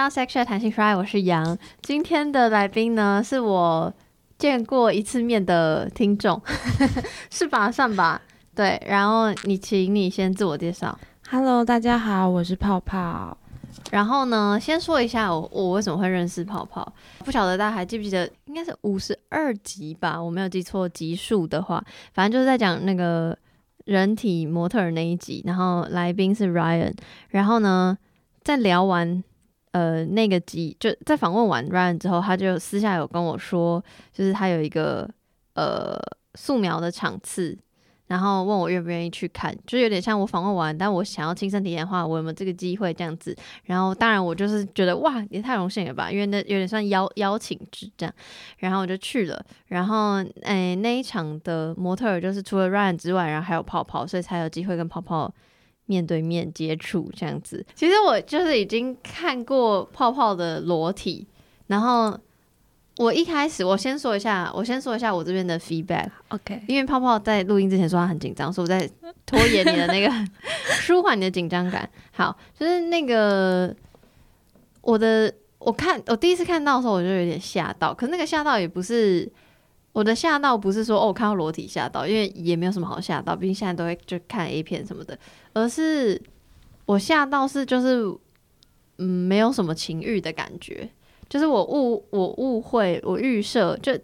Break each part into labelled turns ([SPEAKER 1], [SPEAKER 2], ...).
[SPEAKER 1] 到 Sexual 弹性 Fry，我是杨。今天的来宾呢，是我见过一次面的听众，是吧？算吧。对，然后你，请你先自我介绍。
[SPEAKER 2] Hello，大家好，我是泡泡。
[SPEAKER 1] 然后呢，先说一下我我为什么会认识泡泡。不晓得大家还记不记得，应该是五十二集吧，我没有记错集数的话，反正就是在讲那个人体模特儿那一集，然后来宾是 Ryan，然后呢，在聊完呃那个集，就在访问完 Ryan 之后，他就私下有跟我说，就是他有一个呃素描的场次。然后问我愿不愿意去看，就有点像我访问完，但我想要亲身体验的话，我有没有这个机会这样子？然后当然我就是觉得哇，也太荣幸了吧，因为那有点算邀邀请制这样，然后我就去了。然后诶那一场的模特儿就是除了 Ryan 之外，然后还有泡泡，所以才有机会跟泡泡面对面接触这样子。其实我就是已经看过泡泡的裸体，然后。我一开始，我先说一下，我先说一下我这边的 feedback。
[SPEAKER 2] OK，
[SPEAKER 1] 因为泡泡在录音之前说他很紧张，所以我在拖延你的那个 舒缓你的紧张感。好，就是那个我的，我看我第一次看到的时候，我就有点吓到。可是那个吓到也不是我的吓到，不是说哦我看到裸体吓到，因为也没有什么好吓到，毕竟现在都会就看 A 片什么的，而是我吓到是就是嗯没有什么情欲的感觉。就是我误我误会我预设，就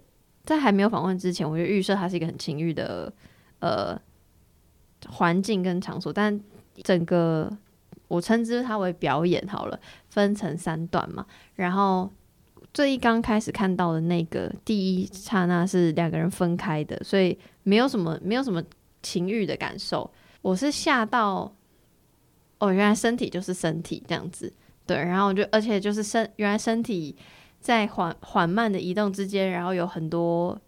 [SPEAKER 1] 在还没有访问之前，我就预设它是一个很情欲的呃环境跟场所，但整个我称之它为表演好了，分成三段嘛。然后最一刚开始看到的那个第一刹那是两个人分开的，所以没有什么没有什么情欲的感受。我是吓到，哦，原来身体就是身体这样子。对，然后我就，而且就是身，原来身体在缓缓慢的移动之间，然后有很多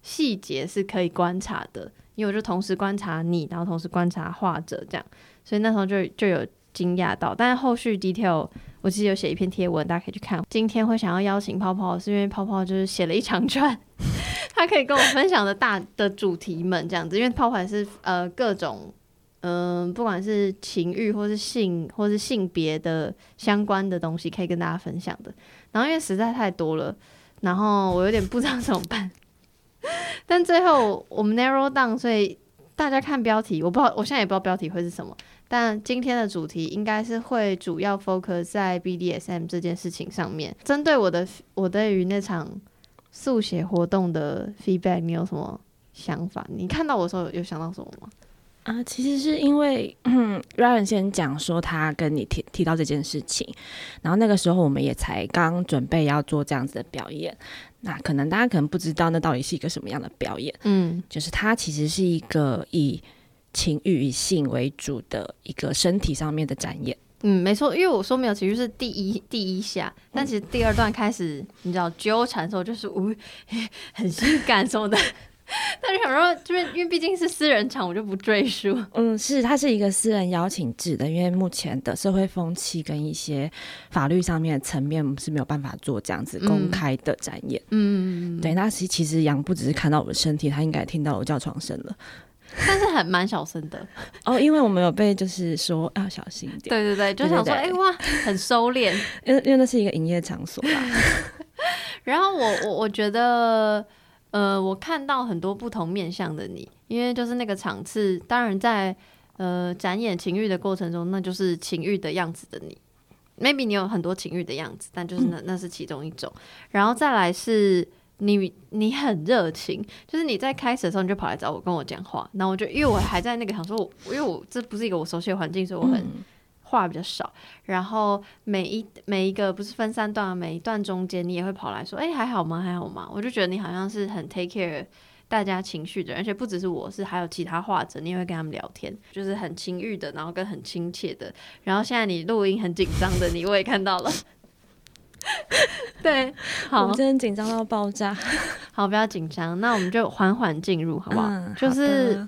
[SPEAKER 1] 细节是可以观察的，因为我就同时观察你，然后同时观察画者这样，所以那时候就就有惊讶到。但后续 detail 我其实有写一篇贴文，大家可以去看。今天会想要邀请泡泡，是因为泡泡就是写了一长串，他可以跟我分享的大的主题们这样子，因为泡泡也是呃各种。嗯，不管是情欲或是性或是性别的相关的东西，可以跟大家分享的。然后因为实在太多了，然后我有点不知道怎么办。但最后我们 narrow down，所以大家看标题，我不知道，我现在也不知道标题会是什么。但今天的主题应该是会主要 focus 在 BDSM 这件事情上面。针对我的我对于那场速写活动的 feedback，你有什么想法？你看到我的时候有想到什么吗？
[SPEAKER 2] 啊，其实是因为嗯 Ryan 先讲说他跟你提提到这件事情，然后那个时候我们也才刚准备要做这样子的表演，那可能大家可能不知道那到底是一个什么样的表演，
[SPEAKER 1] 嗯，
[SPEAKER 2] 就是它其实是一个以情欲以性为主的一个身体上面的展演。
[SPEAKER 1] 嗯，没错，因为我说没有情绪是第一第一下，但其实第二段开始，你知道纠缠的时候就是无很性感什么的。但是想说，就是因为毕竟是私人场，我就不赘述。
[SPEAKER 2] 嗯，是，它是一个私人邀请制的，因为目前的社会风气跟一些法律上面的层面是没有办法做这样子公开的展演。
[SPEAKER 1] 嗯，
[SPEAKER 2] 对，那其其实杨不只是看到我的身体，他应该听到我叫床声了。
[SPEAKER 1] 但是很蛮小声的
[SPEAKER 2] 哦，因为我们有被就是说要小心一点。
[SPEAKER 1] 对对对，就想说，哎、哇，很收敛，
[SPEAKER 2] 因为因为那是一个营业场所啦。
[SPEAKER 1] 然后我我我觉得。呃，我看到很多不同面向的你，因为就是那个场次，当然在呃展演情欲的过程中，那就是情欲的样子的你。maybe 你有很多情欲的样子，但就是那那是其中一种。然后再来是你你很热情，就是你在开始的时候你就跑来找我跟我讲话，然后我就因为我还在那个想说我，因为我这不是一个我熟悉的环境，所以我很。话比较少，然后每一每一个不是分三段，每一段中间你也会跑来说，哎、欸，还好吗？还好吗？我就觉得你好像是很 take care 大家情绪的，而且不只是我是，还有其他画者，你也会跟他们聊天，就是很情欲的，然后跟很亲切的。然后现在你录音很紧张的你，我也看到了。对，好，
[SPEAKER 2] 我真的紧张到爆炸。
[SPEAKER 1] 好，不要紧张，那我们就缓缓进入，好不好？
[SPEAKER 2] 嗯、
[SPEAKER 1] 就是。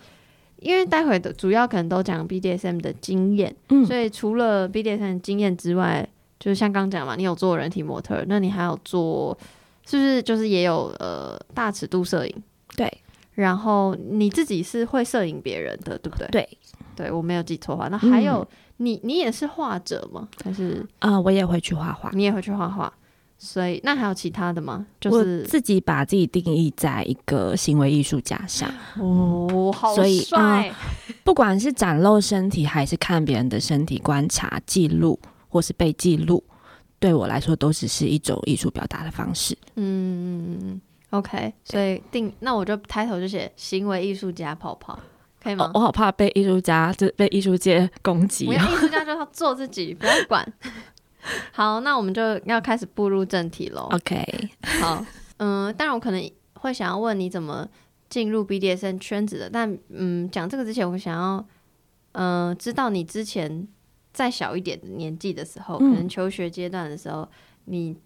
[SPEAKER 1] 因为待会的主要可能都讲 BDSM 的经验，
[SPEAKER 2] 嗯、
[SPEAKER 1] 所以除了 BDSM 经验之外，就是像刚讲嘛，你有做人体模特，那你还有做，是不是就是也有呃大尺度摄影？
[SPEAKER 2] 对，
[SPEAKER 1] 然后你自己是会摄影别人的，对不对？
[SPEAKER 2] 对，
[SPEAKER 1] 对我没有记错话。那还有、
[SPEAKER 2] 嗯、
[SPEAKER 1] 你你也是画者吗？还是
[SPEAKER 2] 啊、我也会去画画。
[SPEAKER 1] 你也会去画画？所以那还有其他的吗？就是
[SPEAKER 2] 自己把自己定义在一个行为艺术家上，
[SPEAKER 1] 哦，好
[SPEAKER 2] 所以
[SPEAKER 1] 帅，
[SPEAKER 2] 不管是展露身体，还是看别人的身体观察、记录，或是被记录，对我来说都只是一种艺术表达的方式。
[SPEAKER 1] 嗯，OK，所以定那我就抬头就写行为艺术家泡泡，可以吗？
[SPEAKER 2] 哦我好怕被艺术家，就被艺术界攻击
[SPEAKER 1] 不。要艺术家就要做自己，不要管。好，那我们就要开始步入正题喽。
[SPEAKER 2] OK，
[SPEAKER 1] 好，嗯，当然我可能会想要问你怎么进入 BDSN 圈子的，但嗯，讲这个之前，我想要嗯、呃知道你之前再小一点的年纪的时候，可
[SPEAKER 2] 嗯
[SPEAKER 1] 能求学阶段的时候，你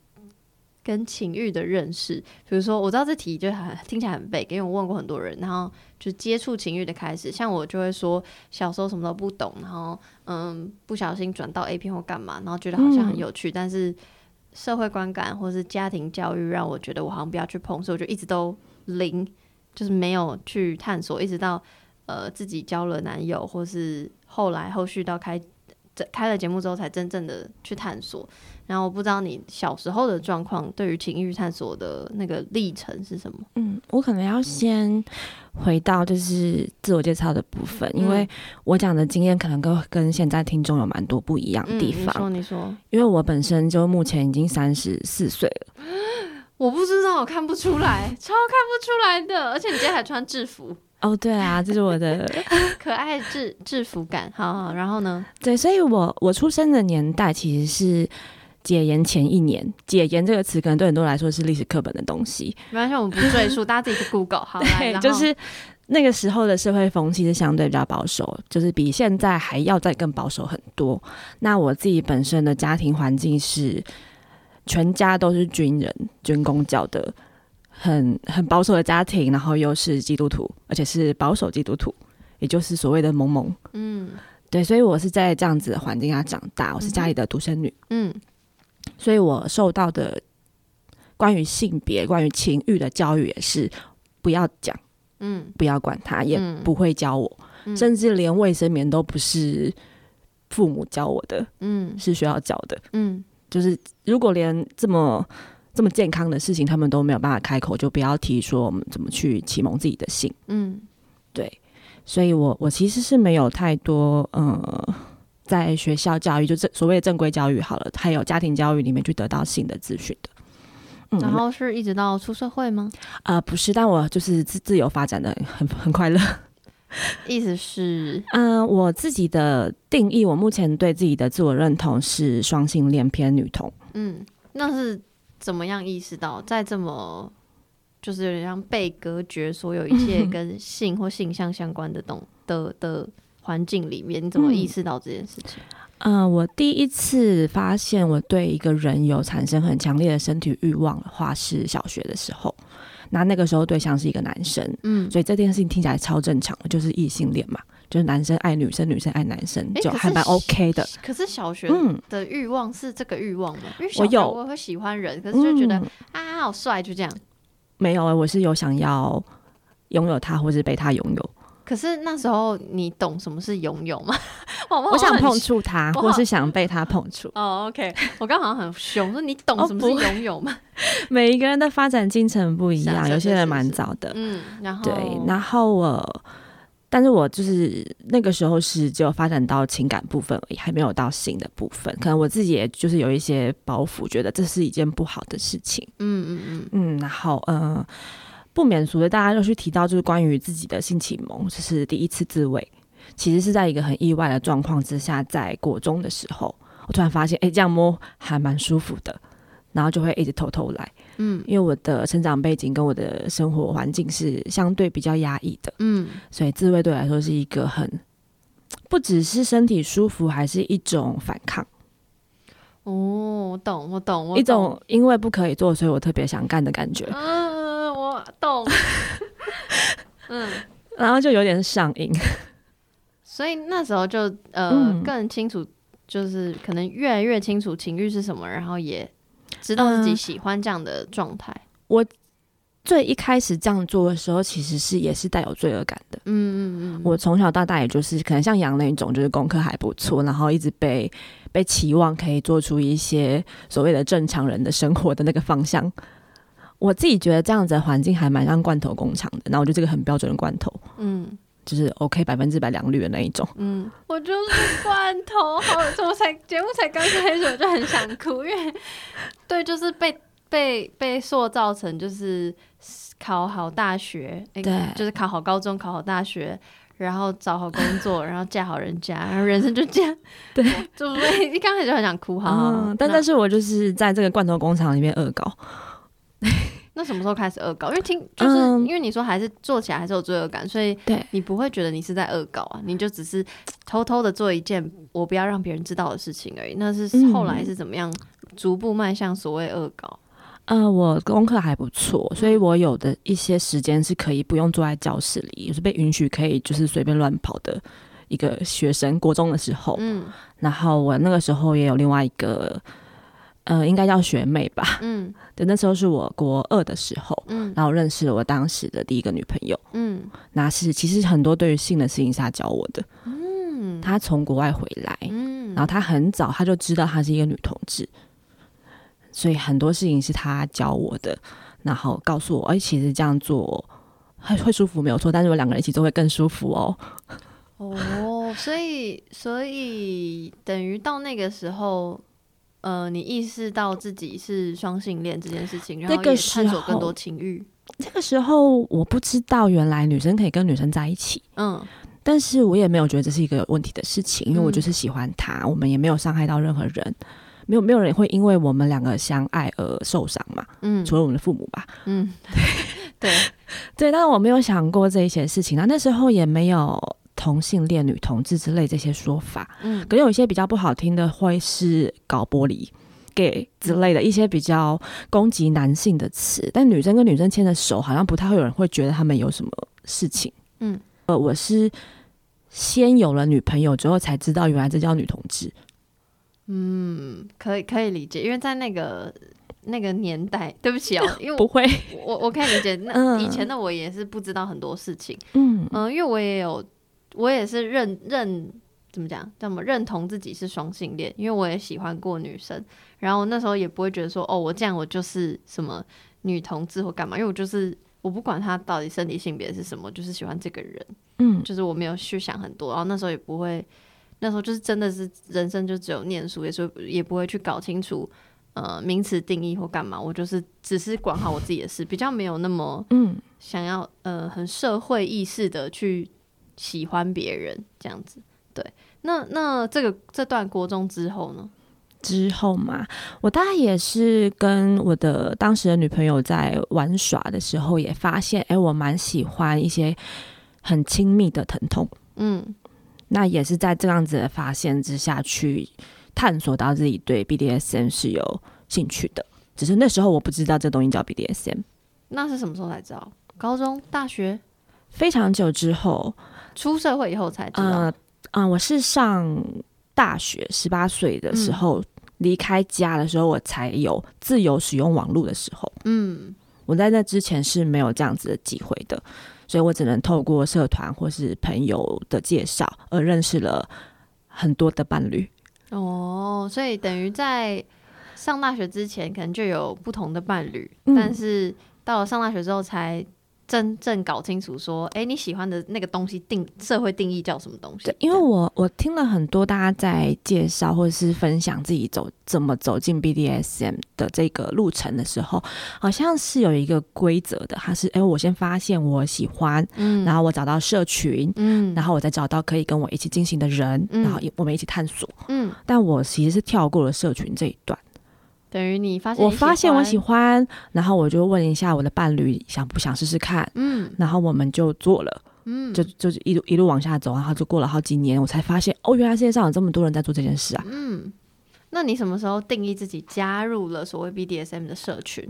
[SPEAKER 1] 跟情欲的认识，比如说我知道这题就很听起来很背，因为我问过很多人，然后就接触情欲的开始，像我就会说小时候什么都不懂，然后嗯不小心转到 A 片或干嘛，然后觉得好像很有趣，但是社会观感或是家庭教育让我觉得我好像不要去碰，所以我就一直都零，就是没有去探索，一直到呃自己交了男友，或是后来后续到开开了节目之后才真正的去探索。然后我不知道你小时候的状况，对于情欲探索的那个历程是什么？
[SPEAKER 2] 嗯，我可能要先回到就是自我介绍的部分，因为我讲的经验可能跟跟现在听众有蛮多不一样的地
[SPEAKER 1] 嗯、
[SPEAKER 2] 方。
[SPEAKER 1] 你说，你说，
[SPEAKER 2] 因为我本身就目前已经三十四岁了，
[SPEAKER 1] 我不知道，我看不出来，超看不出来的。而且你今天还穿制服，
[SPEAKER 2] 哦，对啊，这是我的
[SPEAKER 1] 可爱制制服感。好好，然后呢？
[SPEAKER 2] 对，所以我我出生的年代其实是解严前一年。解严这个词可能对很多人来说是历史课本的东西，
[SPEAKER 1] 没关系，我们不赘述，大家自己去 Google。好，
[SPEAKER 2] 对，就是那个时候的社会风气是相对比较保守，就是比现在还要再更保守很多。那我自己本身的家庭环境是全家都是军人、军工教的，很很保守的家庭，然后又是基督徒，而且是保守基督徒，也就是所谓的蒙蒙。
[SPEAKER 1] 嗯
[SPEAKER 2] 对，所以我是在这样子的环境下长大，我是家里的独生女。
[SPEAKER 1] 嗯
[SPEAKER 2] 所以我受到的关于性别、关于情欲的教育也是不要讲，
[SPEAKER 1] 嗯。
[SPEAKER 2] 不要管他，也
[SPEAKER 1] 嗯。
[SPEAKER 2] 不会教我，
[SPEAKER 1] 嗯。
[SPEAKER 2] 甚至连卫生棉都不是父母教我的，
[SPEAKER 1] 嗯。
[SPEAKER 2] 是学校教的。
[SPEAKER 1] 嗯。
[SPEAKER 2] 就是如果连这么这么健康的事情他们都没有办法开口，就不要提说我们怎么去启蒙自己的性。
[SPEAKER 1] 嗯。
[SPEAKER 2] 对，所以我我其实是没有太多呃，在学校教育就正所谓的正规教育好了，还有家庭教育里面去得到性的资讯的。嗯，
[SPEAKER 1] 然后是一直到出社会吗？
[SPEAKER 2] 呃不是，但我就是自自由发展的很很快乐。
[SPEAKER 1] 意思是，
[SPEAKER 2] 嗯、我自己的定义，我目前对自己的自我认同是双性恋偏女同。
[SPEAKER 1] 嗯，那是怎么样意识到，在这么就是有点像被隔绝所有一切 跟性或性向相关的东的的环境里面，你怎么意识到这件事情？
[SPEAKER 2] 嗯、我第一次发现我对一个人有产生很强烈的身体欲望的话，是小学的时候。那那个时候对象是一个男生，
[SPEAKER 1] 嗯，
[SPEAKER 2] 所以这件事情听起来超正常的，就是异性恋嘛，就是男生爱女生，女生爱男生，就还蛮 OK 的。
[SPEAKER 1] 可是小学
[SPEAKER 2] 嗯，
[SPEAKER 1] 的欲望是这个欲望吗？因为小学
[SPEAKER 2] 我有
[SPEAKER 1] 我会喜欢人，可是就觉得、
[SPEAKER 2] 嗯
[SPEAKER 1] 啊好帅，就这样。
[SPEAKER 2] 没有、欸，我是有想要拥有他，或是被他拥有。
[SPEAKER 1] 可是那时候你懂什么是拥有吗？我
[SPEAKER 2] 我想碰触他，或是想被他碰触。
[SPEAKER 1] 哦，OK，我刚好像很凶，说你懂
[SPEAKER 2] 哦
[SPEAKER 1] 什么是
[SPEAKER 2] 不
[SPEAKER 1] 拥有吗？
[SPEAKER 2] 每一个人的发展进程不一样，
[SPEAKER 1] 是啊是
[SPEAKER 2] 有些人蛮早的。
[SPEAKER 1] 嗯，然后
[SPEAKER 2] 对，然后我，但是我就是那个时候是只有发展到情感部分而已，还没有到性的部分。可能我自己也就是有一些包袱，觉得这是一件不好的事情。
[SPEAKER 1] 嗯嗯嗯
[SPEAKER 2] 嗯，然后呃，不免俗的，大家就去提到就是关于自己的性启蒙，就是第一次自慰，其实是在一个很意外的状况之下，在国中的时候，我突然发现，哎，这样摸还蛮舒服的。然后就会一直偷偷来，
[SPEAKER 1] 嗯。
[SPEAKER 2] 因为我的成长背景跟我的生活环境是相对比较压抑的，
[SPEAKER 1] 嗯。
[SPEAKER 2] 所以自慰对我来说是一个很不只是身体舒服，还是一种反抗，
[SPEAKER 1] 哦，我懂，我懂，我
[SPEAKER 2] 一种因为不可以做，所以我特别想干的感觉，
[SPEAKER 1] 嗯，我懂。嗯，
[SPEAKER 2] 然后就有点上瘾。
[SPEAKER 1] 所以那时候就呃、
[SPEAKER 2] 嗯
[SPEAKER 1] 更清楚，就是可能越来越清楚情欲是什么，然后也知道自己
[SPEAKER 2] 嗯
[SPEAKER 1] 喜欢这样的状态。
[SPEAKER 2] 我最一开始这样做的时候，其实是也是带有罪恶感的。
[SPEAKER 1] 嗯嗯嗯，
[SPEAKER 2] 我从小到大也就是可能像杨那种，就是功课还不错，然后一直被被期望可以做出一些所谓的正常人的生活的那个方向。我自己觉得这样子的环境还蛮像罐头工厂的，然后我就这个很标准的罐头，
[SPEAKER 1] 嗯
[SPEAKER 2] 就是 OK 百分之百良率的那一种。
[SPEAKER 1] 嗯，我就是罐头，好，我才节目才刚开始我就很想哭，因为对，就是被被被塑造成就是考好大学，诶
[SPEAKER 2] 对
[SPEAKER 1] 就是考好高中，考好大学。然后找好工作，然后嫁好人家，然后人生就这样。
[SPEAKER 2] 对，
[SPEAKER 1] 就所以一刚开始就很想哭，好好好
[SPEAKER 2] 嗯，但但是我就是在这个罐头工厂里面恶搞。
[SPEAKER 1] 那什么时候开始恶搞？因为听就是、
[SPEAKER 2] 嗯
[SPEAKER 1] 因为你说还是做起来还是有罪恶感，所以
[SPEAKER 2] 对
[SPEAKER 1] 你不会觉得你是在恶搞啊，你就只是偷偷的做一件我不要让别人知道的事情而已。那是
[SPEAKER 2] 嗯
[SPEAKER 1] 后来是怎么样逐步迈向所谓恶搞？
[SPEAKER 2] 呃，我功课还不错，所以我有的一些时间是可以不用坐在教室里，也是被允许可以就是随便乱跑的一个学生。国中的时候，
[SPEAKER 1] 嗯
[SPEAKER 2] 然后我那个时候也有另外一个，呃，应该叫学妹吧。
[SPEAKER 1] 嗯
[SPEAKER 2] 对，那时候是我国二的时候，
[SPEAKER 1] 嗯
[SPEAKER 2] 然后认识了我当时的第一个女朋友。
[SPEAKER 1] 嗯
[SPEAKER 2] 那是其实很多对于性的事情是她教我的。
[SPEAKER 1] 嗯
[SPEAKER 2] 她从国外回来，
[SPEAKER 1] 嗯
[SPEAKER 2] 然后她很早她就知道她是一个女同志，所以很多事情是她教我的，然后告诉我，哎、其实这样做会会舒服没有错，但是我两个人一起做会更舒服哦。
[SPEAKER 1] 哦，所以所以等于到那个时候。呃，你意识到自己是双性恋这件事情，然后也
[SPEAKER 2] 那个时候
[SPEAKER 1] 探索更多情欲，
[SPEAKER 2] 这个时候我不知道原来女生可以跟女生在一起，
[SPEAKER 1] 嗯。
[SPEAKER 2] 但是我也没有觉得这是一个有问题的事情，因为我
[SPEAKER 1] 嗯。
[SPEAKER 2] 就是喜欢他，我们也没有伤害到任何人，没有没有人会因为我们两个相爱而受伤嘛，
[SPEAKER 1] 嗯。
[SPEAKER 2] 除了我们的父母吧。
[SPEAKER 1] 嗯，对，
[SPEAKER 2] 对，但是我没有想过这一些事情啊，那时候也没有同性恋、女同志之类这些说法，
[SPEAKER 1] 嗯
[SPEAKER 2] 可能有一些比较不好听的，会是搞玻璃。gay 之类的一些比较攻击男性的词，但女生跟女生牵着手，好像不太会有人会觉得他们有什么事情。
[SPEAKER 1] 嗯，
[SPEAKER 2] 呃，我是先有了女朋友之后才知道，原来这叫女同志。
[SPEAKER 1] 嗯，可以可以理解，因为在那个那个年代，对不起哦，因为
[SPEAKER 2] 不会，
[SPEAKER 1] 我我可以理解，那
[SPEAKER 2] 嗯
[SPEAKER 1] 以前的我也是不知道很多事情，
[SPEAKER 2] 嗯
[SPEAKER 1] 嗯、因为我也有，我也是认认怎么讲，叫什么认同自己是双性恋，因为我也喜欢过女生，然后那时候也不会觉得说，哦，我这样我就是什么女同志或干嘛，因为我就是我不管他到底身体性别是什么，就是喜欢这个人，
[SPEAKER 2] 嗯。
[SPEAKER 1] 就是我没有去想很多，然后那时候也不会，那时候就是真的是人生就只有念书，也是也不会去搞清楚呃名词定义或干嘛，我就是只是管好我自己的事，比较没有那么
[SPEAKER 2] 嗯，
[SPEAKER 1] 想要呃很社会意识的去喜欢别人这样子。对，那那这个这段国中之后呢？
[SPEAKER 2] 之后嘛，我大概也是跟我的当时的女朋友在玩耍的时候，也发现，哎、我蛮喜欢一些很亲密的疼痛。
[SPEAKER 1] 嗯
[SPEAKER 2] 那也是在这样子的发现之下去探索到自己对 BDSM 是有兴趣的，只是那时候我不知道这东西叫 BDSM。
[SPEAKER 1] 那是什么时候才知道？高中、大学、
[SPEAKER 2] 非常久之后，
[SPEAKER 1] 出社会以后才知道。
[SPEAKER 2] 呃，嗯、我是上大学十八岁的时候、离开家的时候，我才有自由使用网络的时候。
[SPEAKER 1] 嗯
[SPEAKER 2] 我在那之前是没有这样子的机会的，所以我只能透过社团或是朋友的介绍而认识了很多的伴侣。
[SPEAKER 1] 哦，所以等于在上大学之前，可能就有不同的伴侣，
[SPEAKER 2] 嗯
[SPEAKER 1] 但是到了上大学之后，才真正搞清楚说，哎、你喜欢的那个东西定社会定义叫什么东西？
[SPEAKER 2] 对，因为我我听了很多大家在介绍或者是分享自己走怎么走进 BDSM 的这个路程的时候，好像是有一个规则的，它是哎、我先发现我喜欢，
[SPEAKER 1] 嗯
[SPEAKER 2] 然后我找到社群。
[SPEAKER 1] 嗯
[SPEAKER 2] 然后我再找到可以跟我一起进行的人，
[SPEAKER 1] 嗯
[SPEAKER 2] 然后一我们一起探索。
[SPEAKER 1] 嗯，
[SPEAKER 2] 但我其实是跳过了社群这一段，
[SPEAKER 1] 等于你发现
[SPEAKER 2] 我发现我喜
[SPEAKER 1] 欢，
[SPEAKER 2] 欢，然后我就问一下我的伴侣想不想试试看，
[SPEAKER 1] 嗯
[SPEAKER 2] 然后我们就做了。
[SPEAKER 1] 嗯，
[SPEAKER 2] 就就是一路一路往下走，然后就过了好几年，我才发现哦，原来世界上有这么多人在做这件事啊！
[SPEAKER 1] 嗯。那你什么时候定义自己加入了所谓 BDSM 的社群？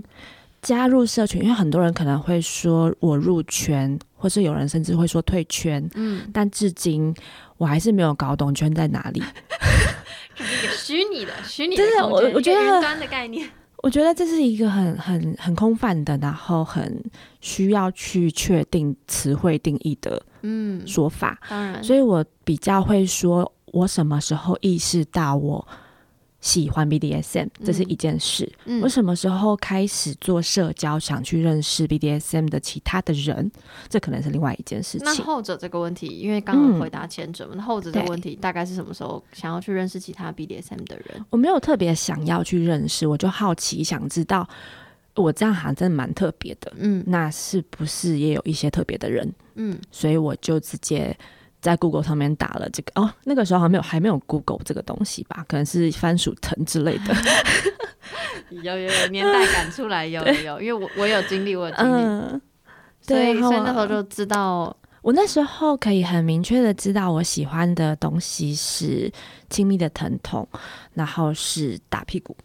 [SPEAKER 2] 加入社群，因为很多人可能会说我入圈，或是有人甚至会说退圈，
[SPEAKER 1] 嗯，
[SPEAKER 2] 但至今我还是没有搞懂圈在哪里。
[SPEAKER 1] 就是一个虚拟的虚拟的
[SPEAKER 2] 真的我觉得
[SPEAKER 1] 云端的概念。
[SPEAKER 2] 我觉得这是一个很很很空泛的，然后很需要去确定词汇定义的
[SPEAKER 1] 嗯，
[SPEAKER 2] 说法，
[SPEAKER 1] 当然，
[SPEAKER 2] 所以我比较会说，我什么时候意识到我喜欢 BDSM，这是一件事。
[SPEAKER 1] 嗯
[SPEAKER 2] 我什么时候开始做社交，想去认识 BDSM 的其他的人，这可能是另外一件事情。
[SPEAKER 1] 那后者这个问题，因为刚刚回答前者嘛，那后者这个问题大概是什么时候想要去认识其他 BDSM 的人？
[SPEAKER 2] 我没有特别想要去认识，我就好奇想知道，我这样好像真的蛮特别的。
[SPEAKER 1] 嗯
[SPEAKER 2] 那是不是也有一些特别的人？
[SPEAKER 1] 嗯
[SPEAKER 2] 所以我就直接在 Google 上面打了这个哦，那个时候还没有还没有 Google 这个东西吧，可能是番薯藤之类的。
[SPEAKER 1] 有有有年代感出来，有 有有，因为我我有经历，我有经历，
[SPEAKER 2] 嗯，
[SPEAKER 1] 所以所以那时候就知道，
[SPEAKER 2] 我那时候可以很明确的知道我喜欢的东西是亲密的疼痛，然后是打屁股。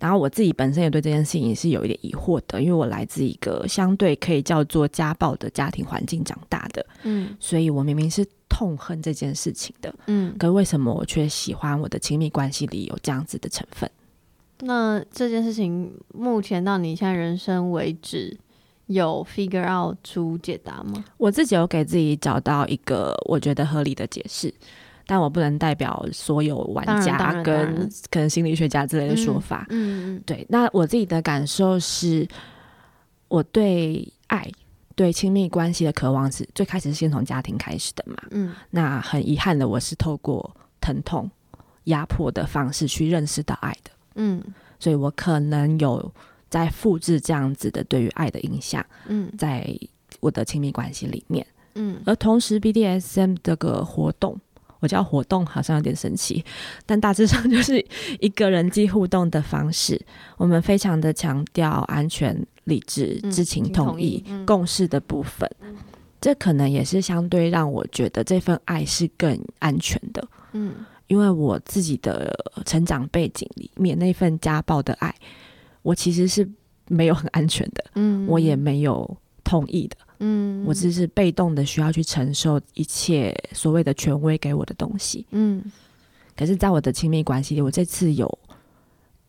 [SPEAKER 2] 然后我自己本身也对这件事情是有一点疑惑的，因为我来自一个相对可以叫做家暴的家庭环境长大的，
[SPEAKER 1] 嗯
[SPEAKER 2] 所以我明明是痛恨这件事情的，
[SPEAKER 1] 嗯，
[SPEAKER 2] 可为什么我却喜欢我的亲密关系里有这样子的成分？
[SPEAKER 1] 那这件事情目前到你现在人生为止，有 figure out 出解答吗？
[SPEAKER 2] 我自己有给自己找到一个我觉得合理的解释，但我不能代表所有玩家跟可能心理学家之类的说法。
[SPEAKER 1] 嗯嗯
[SPEAKER 2] 对，那我自己的感受是，我对爱、对亲密关系的渴望是最开始是先从家庭开始的嘛。
[SPEAKER 1] 嗯
[SPEAKER 2] 那很遗憾的，我是透过疼痛、压迫的方式去认识到爱的，
[SPEAKER 1] 嗯
[SPEAKER 2] 所以我可能有在复制这样子的对于爱的印象，
[SPEAKER 1] 嗯
[SPEAKER 2] 在我的亲密关系里面。
[SPEAKER 1] 嗯
[SPEAKER 2] 而同时，BDSM 这个活动，我叫活动好像有点神奇，但大致上 就是一个人际互动的方式。我们非常的强调安全、理智、
[SPEAKER 1] 嗯
[SPEAKER 2] 知情、同意
[SPEAKER 1] 同意、嗯
[SPEAKER 2] 共识的部分。这可能也是相对让我觉得这份爱是更安全的，
[SPEAKER 1] 嗯
[SPEAKER 2] 因为我自己的成长背景里面那份家暴的爱，我其实是没有很安全的，
[SPEAKER 1] 嗯，
[SPEAKER 2] 我也没有同意的。
[SPEAKER 1] 嗯，
[SPEAKER 2] 我只是被动的需要去承受一切所谓的权威给我的东西。
[SPEAKER 1] 嗯
[SPEAKER 2] 可是，在我的亲密关系里，我这次有，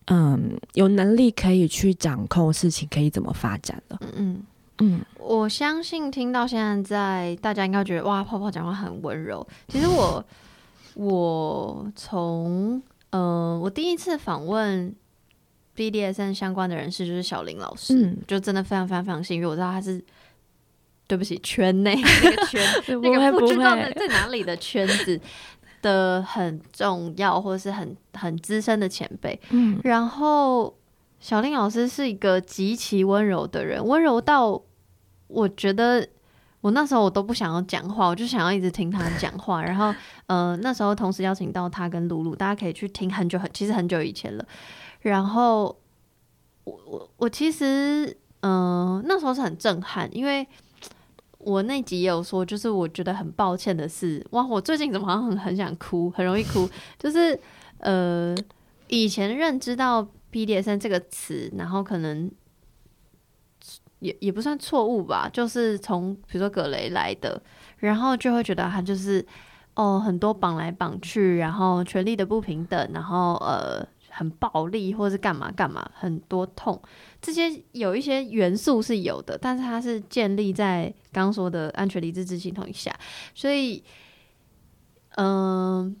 [SPEAKER 2] 嗯，有能力可以去掌控事情可以怎么发展了。
[SPEAKER 1] 嗯。
[SPEAKER 2] 嗯
[SPEAKER 1] 我相信听到现在在，大家应该觉得哇，泡泡讲话很温柔。其实我 我从呃，我第一次访问 BDSN 相关的人士就是小林老师，
[SPEAKER 2] 嗯，
[SPEAKER 1] 就真的非常非常非常幸运，我知道他是对不起圈内 那个圈那个不知道在在哪里的圈子的很重要或者是很很资深的前辈。
[SPEAKER 2] 嗯
[SPEAKER 1] 然后小令老师是一个极其温柔的人，温柔到我觉得我那时候我都不想要讲话，我就想要一直听他讲话。然后 呃，那时候同时邀请到他跟露露，大家可以去听很久很其实很久以前了。然后我我我其实嗯、呃那时候是很震撼，因为。我那集也有说，就是我觉得很抱歉的是，哇，我最近怎么好像很很想哭，很容易哭，就是呃，以前认知到 BDSN 这个词，然后可能也也不算错误吧，就是从比如说葛雷来的，然后就会觉得他就是哦很多绑来绑去，然后权力的不平等，然后呃很暴力或是干嘛干嘛，很多痛，这些有一些元素是有的，但是它是建立在刚刚说的安全、理智、知情同意下，所以嗯。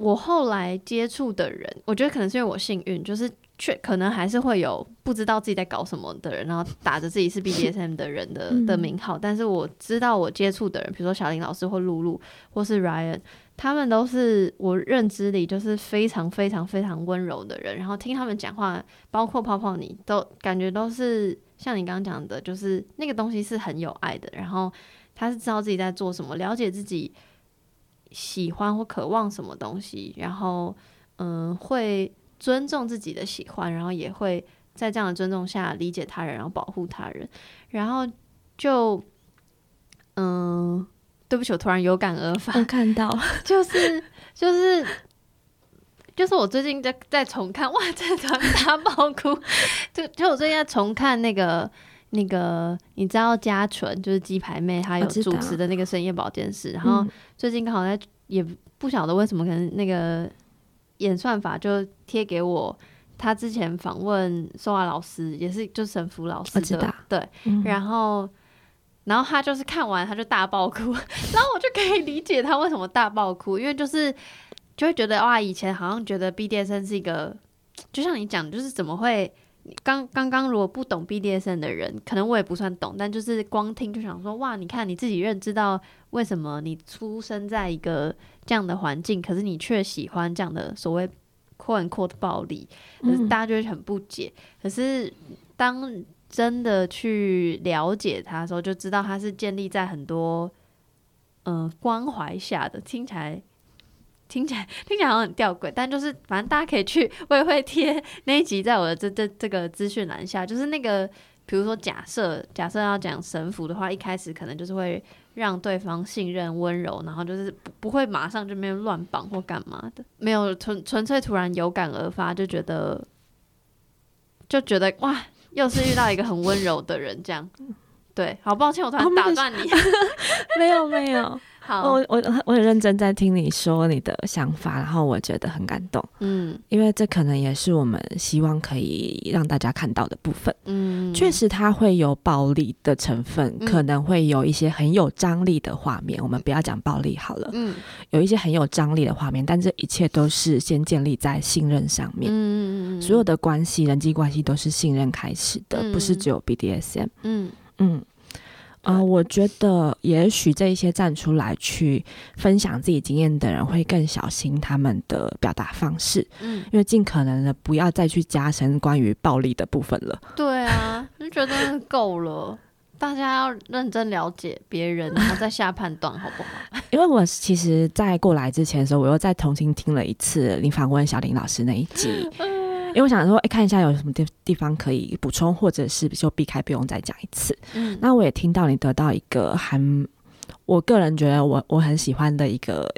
[SPEAKER 1] 我后来接触的人，我觉得可能是因为我幸运，就是却可能还是会有不知道自己在搞什么的人，然后打着自己是 BDSM 的人的的名号。但是我知道我接触的人，比如说小林老师或露露或是 Ryan，他们都是我认知里就是非常非常非常温柔的人。然后听他们讲话，包括泡泡你都感觉都是像你刚刚讲的，就是那个东西是很有爱的。然后他是知道自己在做什么，了解自己。喜欢或渴望什么东西，然后嗯，会尊重自己的喜欢，然后也会在这样的尊重下理解他人，然后保护他人，然后就嗯，对不起，我突然有感而发，
[SPEAKER 2] 我看到，
[SPEAKER 1] 就是就是就是我最近在在重看，哇，这团大爆哭，就就我最近在重看那个。那个你知道嘉纯就是鸡排妹，她有主持的那个深夜保健室，然后最近刚好在也不晓得为什么，可能那个演算法就贴给我她之前访问宋华老师，也是就沈福老师的，对，
[SPEAKER 2] 嗯、
[SPEAKER 1] 然后然后他就是看完他就大爆哭，然后我就可以理解他为什么大爆哭，因为就是就会觉得哇，以前好像觉得 BDSN 是一个，就像你讲，就是怎么会刚刚刚如果不懂 BDSN 的人，可能我也不算懂，但就是光听就想说哇，你看你自己认知到为什么你出生在一个这样的环境，可是你却喜欢这样的所谓 “quote unquote” 暴力，可是大家就会很不解。可是当真的去了解他的时候，就知道他是建立在很多嗯、关怀下的，听起来。听起来听起来好像很吊诡，但就是反正大家可以去，我也会贴那一集在我的这这这个资讯栏下，就是那个比如说假设假设要讲神符的话，一开始可能就是会让对方信任温柔，然后就是不不会马上就没有乱绑或干嘛的，没有纯纯粹突然有感而发，就觉得就觉得哇，又是遇到一个很温柔的人这样。对，好抱歉，我突然打断你。
[SPEAKER 2] 没 有没有，
[SPEAKER 1] 好，
[SPEAKER 2] 我我我很认真在听你说你的想法，然后我觉得很感动，
[SPEAKER 1] 嗯
[SPEAKER 2] 因为这可能也是我们希望可以让大家看到的部分。
[SPEAKER 1] 嗯，
[SPEAKER 2] 确实，它会有暴力的成分，
[SPEAKER 1] 嗯
[SPEAKER 2] 可能会有一些很有张力的画面。我们不要讲暴力好了，
[SPEAKER 1] 嗯
[SPEAKER 2] 有一些很有张力的画面，但这一切都是先建立在信任上面。
[SPEAKER 1] 嗯嗯
[SPEAKER 2] 所有的关系、人际关系都是信任开始的，
[SPEAKER 1] 嗯
[SPEAKER 2] 不是只有 BDSM。
[SPEAKER 1] 嗯
[SPEAKER 2] 嗯，呃，我觉得也许这一些站出来去分享自己经验的人，会更小心他们的表达方式，
[SPEAKER 1] 嗯，
[SPEAKER 2] 因为尽可能的不要再去加深关于暴力的部分了。
[SPEAKER 1] 对啊，就觉得够了。大家要认真了解别人，然后再下判断，好不好？
[SPEAKER 2] 因为我其实，在过来之前的时候，我又再重新听了一次你访问小林老师那一集，因为我想说，哎、看一下有什么地地方可以补充，或者是就避开，不用再讲一次。
[SPEAKER 1] 嗯
[SPEAKER 2] 那我也听到你得到一个还，我个人觉得我我很喜欢的一个，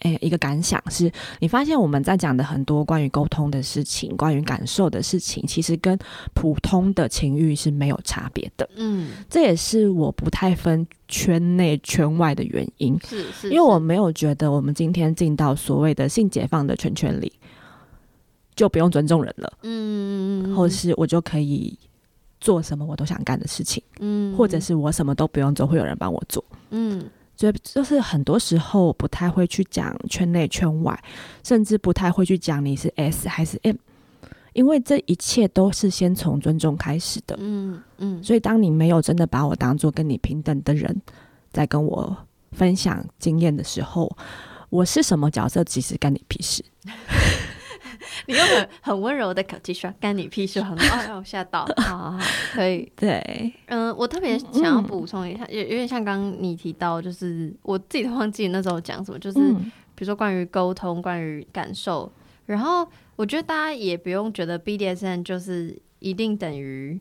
[SPEAKER 2] 诶、一个感想是，你发现我们在讲的很多关于沟通的事情，关于感受的事情，其实跟普通的情欲是没有差别的。
[SPEAKER 1] 嗯，
[SPEAKER 2] 这也是我不太分圈内圈外的原因，
[SPEAKER 1] 是是，
[SPEAKER 2] 因为我没有觉得我们今天进到所谓的性解放的圈圈里，就不用尊重人了，
[SPEAKER 1] 嗯，
[SPEAKER 2] 或是我就可以做什么我都想干的事情。
[SPEAKER 1] 嗯，
[SPEAKER 2] 或者是我什么都不用做，会有人帮我做。
[SPEAKER 1] 嗯
[SPEAKER 2] 所以就是很多时候不太会去讲圈内圈外，甚至不太会去讲你是 S 还是 M，因为这一切都是先从尊重开始的。
[SPEAKER 1] 嗯嗯，
[SPEAKER 2] 所以当你没有真的把我当做跟你平等的人，在跟我分享经验的时候，我是什么角色其实干你屁事。
[SPEAKER 1] 你用很很温柔的口气说“干你屁事”，很哎呦吓到，好可以。
[SPEAKER 2] 对，
[SPEAKER 1] 嗯、我特别想要补充一下，有有点像刚刚你提到，就是我自己都忘记那时候讲什么，就是
[SPEAKER 2] 嗯
[SPEAKER 1] 比如说关于沟通、关于感受，然后我觉得大家也不用觉得 BDSN 就是一定等于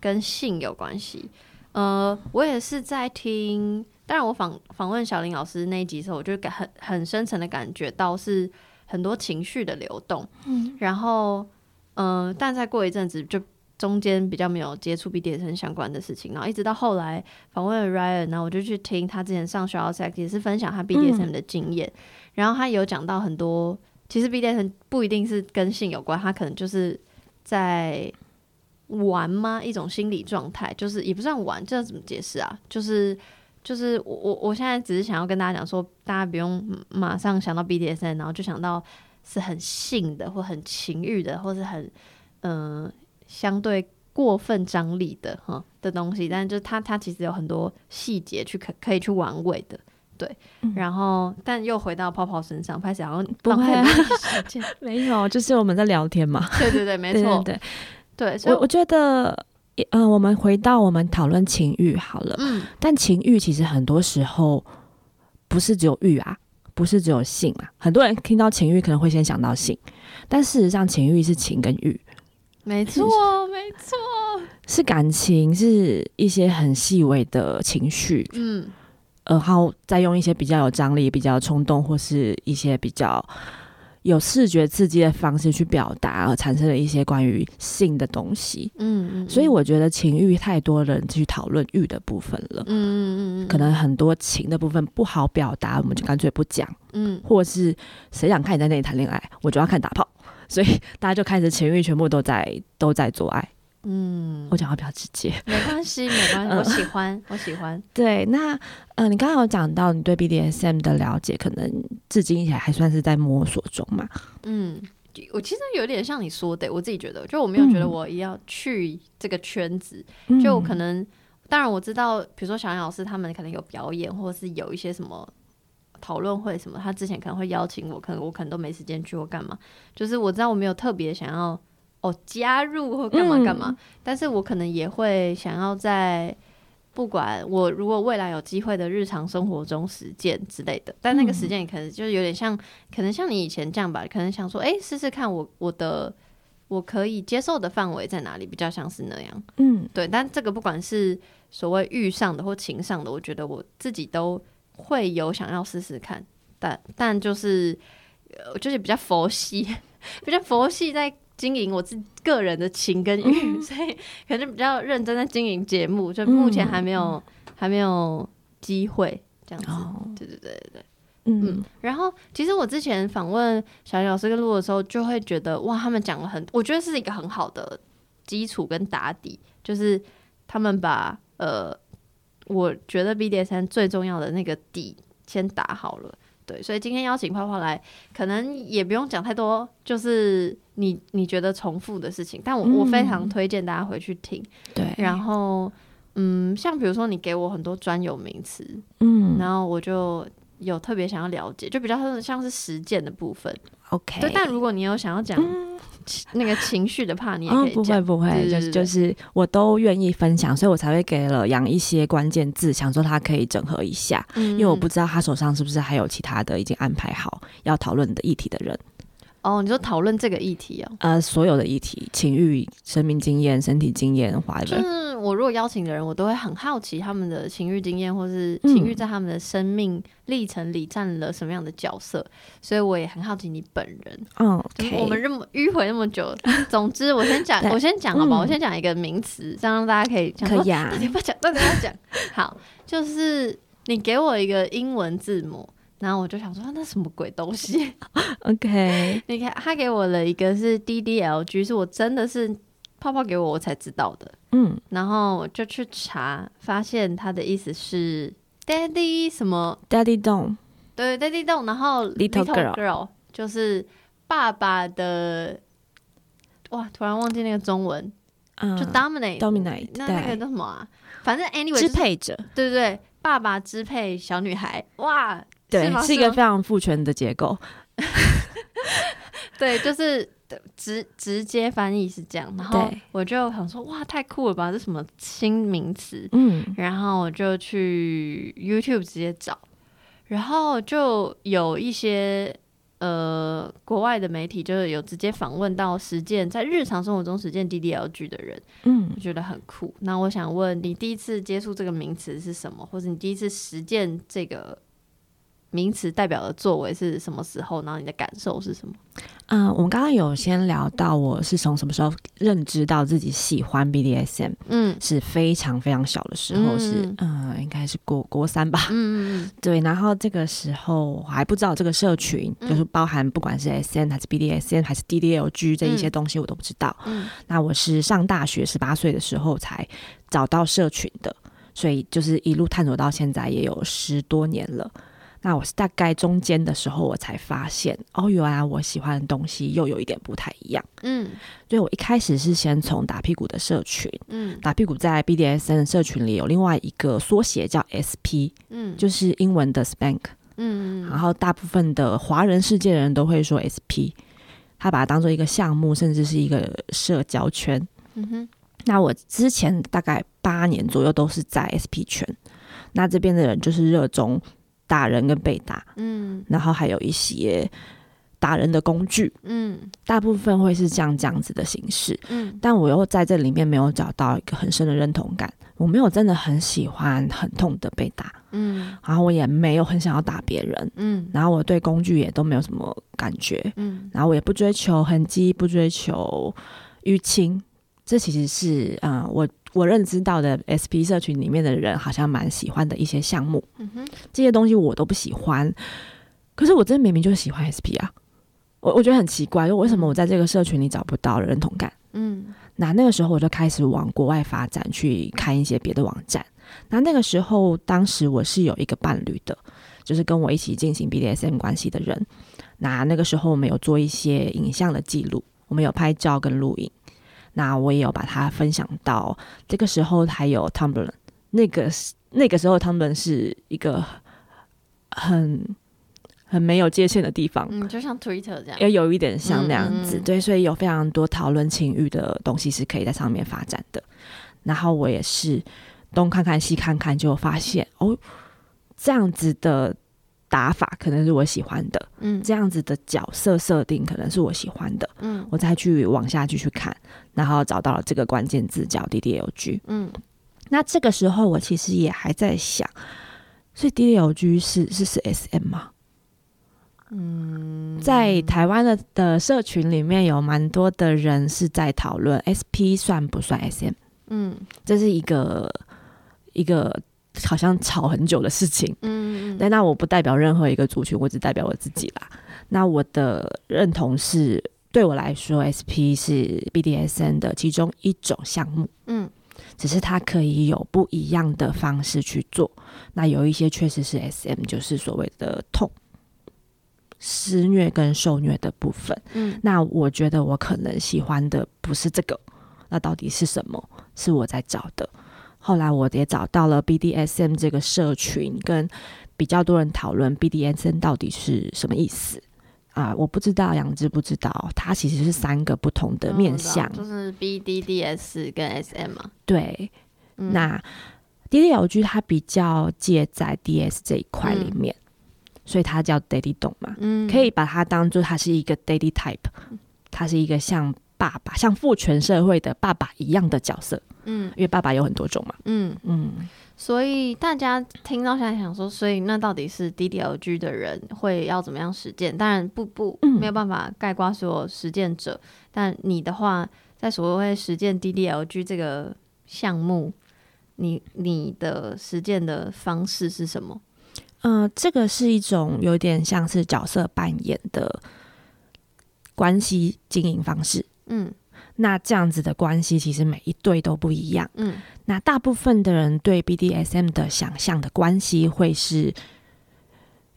[SPEAKER 1] 跟性有关系。呃，我也是在听，当然我访访问小林老师那一集的时候，我就感很很深层的感觉到是很多情绪的流动，
[SPEAKER 2] 嗯
[SPEAKER 1] 然后嗯、呃但再过一阵子就。中间比较没有接触 BDSM 相关的事情，然后一直到后来访问了 Ryan，然后我就去听他之前上 s h o u Sex 也是分享他 BDSM 的经验，然后他有讲到很多，其实 BDSM 不一定是跟性有关，他可能就是在玩吗？一种心理状态，就是也不算玩，这怎么解释啊？就是就是我我我现在只是想要跟大家讲说，大家不用马上想到 BDSM，然后就想到是很性的或很情欲的，或是很嗯、呃相对过分张力的哈的东西，但就是它它其实有很多细节去可可以去玩味的。对，然后但又回到泡泡身上，开始好像
[SPEAKER 2] 不会啊
[SPEAKER 1] 浪费时间。
[SPEAKER 2] 没有，就是我们在聊天嘛。
[SPEAKER 1] 对对对，没
[SPEAKER 2] 对
[SPEAKER 1] 错，
[SPEAKER 2] 对
[SPEAKER 1] 对，
[SPEAKER 2] 对，
[SPEAKER 1] 所以
[SPEAKER 2] 我我觉得，嗯、我们回到我们讨论情欲好了。
[SPEAKER 1] 嗯
[SPEAKER 2] 但情欲其实很多时候不是只有欲啊，不是只有性啊。很多人听到情欲可能会先想到性，但事实上情欲是情跟欲，
[SPEAKER 1] 没错 没错，
[SPEAKER 2] 是感情，是一些很细微的情绪，
[SPEAKER 1] 嗯
[SPEAKER 2] 然后再用一些比较有张力、比较冲动，或是一些比较有视觉刺激的方式去表达，而产生了一些关于性的东西。
[SPEAKER 1] 嗯嗯，
[SPEAKER 2] 所以我觉得情欲太多人去讨论欲的部分了。
[SPEAKER 1] 嗯嗯嗯嗯，
[SPEAKER 2] 可能很多情的部分不好表达，我们就干脆不讲，
[SPEAKER 1] 嗯。
[SPEAKER 2] 或是谁想看你在那里谈恋爱，我就要看打炮，所以大家就开始情欲全部都在都在做爱，
[SPEAKER 1] 嗯，
[SPEAKER 2] 我讲话比较直接。
[SPEAKER 1] 没关系，没关系，我喜欢，我喜欢。
[SPEAKER 2] 对，那呃，你刚刚有讲到你对 BDSM 的了解，可能至今也还算是在摸索中嘛。
[SPEAKER 1] 嗯，我其实有点像你说的，我自己觉得，就我没有觉得
[SPEAKER 2] 嗯
[SPEAKER 1] 我要去这个圈子，
[SPEAKER 2] 嗯
[SPEAKER 1] 就我可能，当然我知道，比如说小杨老师他们可能有表演，或者是有一些什么讨论会什么，他之前可能会邀请我，可能我可能都没时间去或干嘛。就是我知道我没有特别想要哦加入或干嘛干嘛，但是我可能也会想要在。不管我如果未来有机会的日常生活中实践之类的，但那个实践可能就是有点像，可能像你以前这样吧，可能想说，哎、试试看我我的我可以接受的范围在哪里，比较像是那样。
[SPEAKER 2] 嗯
[SPEAKER 1] 对，但这个不管是所谓遇上的或情上的，我觉得我自己都会有想要试试看，但但就是呃，就是比较佛系，比较佛系在经营我自个人的情跟欲，所以可能比较认真在经营节目，就目前还没有、还没有机会这样子。
[SPEAKER 2] 哦
[SPEAKER 1] 对对对对对。
[SPEAKER 2] 嗯
[SPEAKER 1] 嗯，然后其实我之前访问小林老师跟陆的时候，就会觉得哇，他们讲了很，我觉得是一个很好的基础跟打底，就是他们把呃，我觉得 BDSM 最重要的那个底先打好了。对，所以今天邀请泡泡来，可能也不用讲太多，就是你你觉得重复的事情，但我、我非常
[SPEAKER 2] 嗯
[SPEAKER 1] 推荐大家回去听。
[SPEAKER 2] 对，
[SPEAKER 1] 然后，嗯，像比如说你给我很多专有名词，
[SPEAKER 2] 嗯
[SPEAKER 1] 然后我就有特别想要了解，就比较像是实践的部分。
[SPEAKER 2] OK，
[SPEAKER 1] 对，但如果你有想要讲情那个情绪的怕，你也
[SPEAKER 2] 哦
[SPEAKER 1] 可以讲。
[SPEAKER 2] 不会不会，就是就是我都愿意分享，所以我才会给了杨一些关键字，想说他可以整合一下，
[SPEAKER 1] 嗯
[SPEAKER 2] 因为我不知道他手上是不是还有其他的已经安排好要讨论的议题的人，
[SPEAKER 1] 哦，你说讨论这个议题哦，
[SPEAKER 2] 呃，所有的议题，情欲、生命经验、身体经验
[SPEAKER 1] 就
[SPEAKER 2] ，whatever，
[SPEAKER 1] 是我如果邀请的人，我都会很好奇他们的情欲经验，或是情欲
[SPEAKER 2] 嗯
[SPEAKER 1] 在他们的生命历程里占了什么样的角色，所以我也很好奇你本人。
[SPEAKER 2] 嗯
[SPEAKER 1] 我们这么迂回那么久，总之我先讲，我先讲好吧，
[SPEAKER 2] 嗯
[SPEAKER 1] 我先讲一个名词，这样让大家可以
[SPEAKER 2] 可以啊
[SPEAKER 1] 到，底要不讲，到底要不要讲。好，就是你给我一个英文字母，然后我就想说，啊那什么鬼东西？
[SPEAKER 2] OK，
[SPEAKER 1] 你看，他给我了一个是 DDLG，是我真的是泡泡给我我才知道的，
[SPEAKER 2] 嗯。
[SPEAKER 1] 然后我就去查，发现他的意思是 Daddy 什么
[SPEAKER 2] ，，Daddy Dong，
[SPEAKER 1] 对 Daddy Don，，然后
[SPEAKER 2] Little girl
[SPEAKER 1] girl 就是爸爸的，哇，突然忘记那个中文，
[SPEAKER 2] 嗯。
[SPEAKER 1] 就
[SPEAKER 2] dominate，Dominate，
[SPEAKER 1] 那那个，叫什么啊？反正 anyway
[SPEAKER 2] 支配者，
[SPEAKER 1] 对对对，爸爸支配小女孩，哇，
[SPEAKER 2] 对
[SPEAKER 1] 吗，
[SPEAKER 2] 是一个非常父权的结构，
[SPEAKER 1] 对，就是直直接翻译是这样，然后我就想说，哇，太酷了吧，这什么新名词？
[SPEAKER 2] 嗯。
[SPEAKER 1] 然后我就去 YouTube 直接找，然后就有一些呃国外的媒体就是有直接访问到实践在日常生活中实践 DDLG 的人，
[SPEAKER 2] 嗯。
[SPEAKER 1] 我觉得很酷。那我想问你，第一次接触这个名词是什么，或者你第一次实践这个名词代表的作为是什么时候？然后你的感受是什么？
[SPEAKER 2] 嗯，我们刚刚有先聊到我是从什么时候认知到自己喜欢 BDSM，
[SPEAKER 1] 嗯
[SPEAKER 2] 是非常非常小的时候，是嗯，应该是国国三吧，
[SPEAKER 1] 嗯嗯
[SPEAKER 2] 对，然后这个时候我还不知道这个社群，
[SPEAKER 1] 嗯
[SPEAKER 2] 就是包含不管是 SN 还是 BDSM 还是 DDLG 这一些
[SPEAKER 1] 嗯
[SPEAKER 2] 东西我都不知道。
[SPEAKER 1] 嗯
[SPEAKER 2] 那我是上大学十八岁的时候才找到社群的，所以就是一路探索到现在也有十多年了。那我是大概中间的时候，我才发现，哦，原来我喜欢的东西又有一点不太一样。
[SPEAKER 1] 嗯
[SPEAKER 2] 所以我一开始是先从打屁股的社群，
[SPEAKER 1] 嗯
[SPEAKER 2] 打屁股在 BDSN 的社群里有另外一个缩写叫 SP，
[SPEAKER 1] 嗯
[SPEAKER 2] 就是英文的 Spank。
[SPEAKER 1] 嗯
[SPEAKER 2] 然后大部分的华人世界的人都会说 SP，他把它当做一个项目，甚至是一个社交圈。
[SPEAKER 1] 嗯哼
[SPEAKER 2] 那我之前大概八年左右都是在 SP 圈，那这边的人就是热衷打人跟被打，
[SPEAKER 1] 嗯。
[SPEAKER 2] 然后还有一些打人的工具，
[SPEAKER 1] 嗯。
[SPEAKER 2] 大部分会是这样这样子的形式。
[SPEAKER 1] 嗯。
[SPEAKER 2] 但我又在这里面没有找到一个很深的认同感，我没有真的很喜欢很痛的被打，
[SPEAKER 1] 嗯。
[SPEAKER 2] 然后我也没有很想要打别人，
[SPEAKER 1] 嗯。
[SPEAKER 2] 然后我对工具也都没有什么感觉，
[SPEAKER 1] 嗯。
[SPEAKER 2] 然后我也不追求痕迹，不追求淤青，这其实是啊、呃我我认知到的 SP 社群里面的人好像蛮喜欢的一些项目，
[SPEAKER 1] 嗯哼
[SPEAKER 2] 这些东西我都不喜欢，可是我真的明明就喜欢 SP 啊，我我觉得很奇怪，就为什么我在这个社群里找不到认同感？
[SPEAKER 1] 嗯
[SPEAKER 2] 那那个时候我就开始往国外发展，去看一些别的网站。那那个时候，当时我是有一个伴侣的，就是跟我一起进行 BDSM 关系的人。那那个时候我们有做一些影像的记录，我们有拍照跟录影。那我也有把它分享到这个时候还有 Tumblr，那个那个时候 Tumblr 是一个很很没有界限的地方，
[SPEAKER 1] 嗯，就像 Twitter 这样，
[SPEAKER 2] 也有一点像那样子，
[SPEAKER 1] 嗯嗯嗯。
[SPEAKER 2] 对，所以有非常多讨论情欲的东西是可以在上面发展的。然后我也是东看看西看看，就发现哦，这样子的打法可能是我喜欢的，
[SPEAKER 1] 嗯。
[SPEAKER 2] 这样子的角色设定可能是我喜欢的，
[SPEAKER 1] 嗯。
[SPEAKER 2] 我再去往下继续看，然后找到了这个关键字叫 DDLG。
[SPEAKER 1] 嗯。
[SPEAKER 2] 那这个时候我其实也还在想，所以 DDLG 是是是 SM 吗？
[SPEAKER 1] 嗯，
[SPEAKER 2] 在台湾的的社群里面有蛮多的人是在讨论 SP 算不算 SM，
[SPEAKER 1] 嗯。
[SPEAKER 2] 这是一个一个好像吵很久的事情。
[SPEAKER 1] 嗯嗯
[SPEAKER 2] 但那我不代表任何一个族群，我只代表我自己啦。那我的认同是，对我来说，SP 是 BDSN 的其中一种项目。
[SPEAKER 1] 嗯
[SPEAKER 2] 只是它可以有不一样的方式去做。那有一些确实是 SM，就是所谓的痛、施虐跟受虐的部分。
[SPEAKER 1] 嗯
[SPEAKER 2] 那我觉得我可能喜欢的不是这个，那到底是什么？是我在找的。后来我也找到了 BDSM 这个社群，跟比较多人讨论 BDSM 到底是什么意思啊？我不知道，杨志不知道，它其实是三个不同的面向。
[SPEAKER 1] 就是 BDDS 跟 SM 嘛。
[SPEAKER 2] 对，
[SPEAKER 1] 嗯
[SPEAKER 2] 那 DDLG 它比较介在 DS 这一块里面，所以它叫 Daddy 懂嘛，
[SPEAKER 1] 嗯
[SPEAKER 2] 可以把它当做它是一个 Daddy type，它是一个像爸爸、像父权社会的爸爸一样的角色，
[SPEAKER 1] 嗯
[SPEAKER 2] 因为爸爸有很多种嘛。
[SPEAKER 1] 嗯，
[SPEAKER 2] 嗯，
[SPEAKER 1] 所以大家听到现在想说，所以那到底是 DDLG 的人会要怎么样实践？当然不不
[SPEAKER 2] 嗯
[SPEAKER 1] 没有办法概括所有实践者，但你的话，在所谓实践 DDLG 这个项目，你你的实践的方式是什么？
[SPEAKER 2] 呃，这个是一种有点像是角色扮演的关系经营方式。
[SPEAKER 1] 嗯
[SPEAKER 2] 那这样子的关系，其实每一对都不一样。
[SPEAKER 1] 嗯。
[SPEAKER 2] 那大部分的人对 BDSM 的想象的关系会是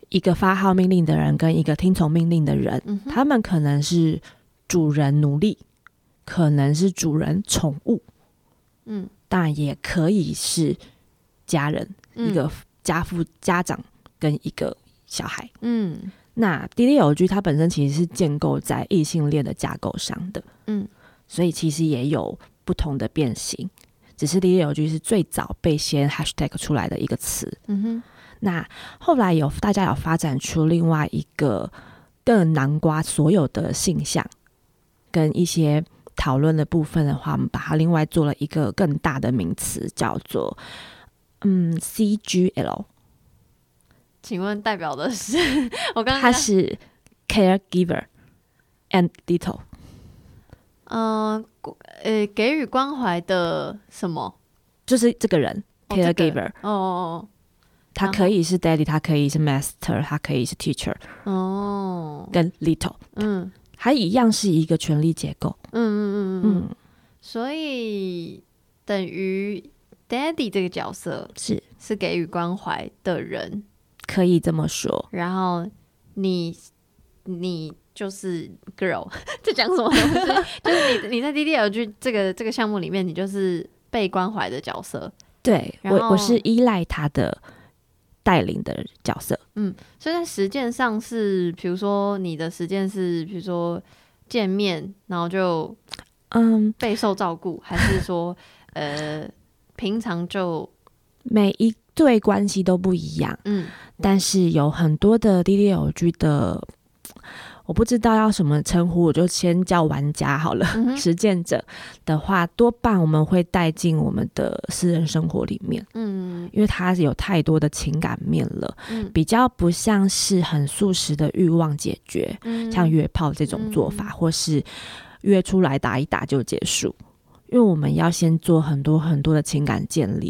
[SPEAKER 2] 一个发号命令的人跟一个听从命令的人，
[SPEAKER 1] 嗯
[SPEAKER 2] 他们可能是主人奴隶，可能是主人宠物，
[SPEAKER 1] 嗯。
[SPEAKER 2] 当然也可以是家人，
[SPEAKER 1] 嗯。
[SPEAKER 2] 一个家父家长跟一个小孩。
[SPEAKER 1] 嗯。
[SPEAKER 2] 那 DDLG 它本身其实是建构在异性恋的架构上的，
[SPEAKER 1] 嗯
[SPEAKER 2] 所以其实也有不同的变形。只是 DDLG 是最早被先 hashtag 出来的一个词。
[SPEAKER 1] 嗯哼
[SPEAKER 2] 那后来有大家有发展出另外一个更南瓜所有的性向跟一些讨论的部分的话，我们把它另外做了一个更大的名词，叫做嗯 CGL，
[SPEAKER 1] 请问代表的是 我刚刚
[SPEAKER 2] 它是 caregiver and little。
[SPEAKER 1] 呃呃给予关怀的什么？
[SPEAKER 2] 就是这个人、caregiver，
[SPEAKER 1] 哦哦哦。
[SPEAKER 2] 他可以是 daddy，他可以是 master，他可以是 teacher，
[SPEAKER 1] 哦。哦
[SPEAKER 2] 跟 little，
[SPEAKER 1] 嗯。
[SPEAKER 2] 还一样是一个权力结构。
[SPEAKER 1] 嗯嗯嗯嗯嗯，
[SPEAKER 2] 嗯，
[SPEAKER 1] 所以等于 daddy 这个角色
[SPEAKER 2] 是。
[SPEAKER 1] 是给予关怀的人，
[SPEAKER 2] 可以这么说。
[SPEAKER 1] 然后你你就是 girl 在讲什么东西？就是你你在 DDLG 这个这个项目里面，你就是被关怀的角色，
[SPEAKER 2] 对我，我是依赖他的带领的角色。
[SPEAKER 1] 嗯所以在实践上是，比如说你的实践是，比如说见面，然后就
[SPEAKER 2] 嗯，
[SPEAKER 1] 备受照顾，还是说呃平常就
[SPEAKER 2] 每一对关系都不一样，
[SPEAKER 1] 嗯
[SPEAKER 2] 但是有很多的 DDLG 的，我不知道要什么称呼，我就先叫玩家好了。
[SPEAKER 1] 嗯
[SPEAKER 2] 实践者。的话，多半我们会带进我们的私人生活里面，
[SPEAKER 1] 嗯。
[SPEAKER 2] 因为它有太多的情感面了，
[SPEAKER 1] 嗯。
[SPEAKER 2] 比较不像是很速食的欲望解决，
[SPEAKER 1] 嗯
[SPEAKER 2] 像。约炮这种做法，
[SPEAKER 1] 嗯。
[SPEAKER 2] 或是约出来打一打就结束，因为我们要先做很多很多的情感建立，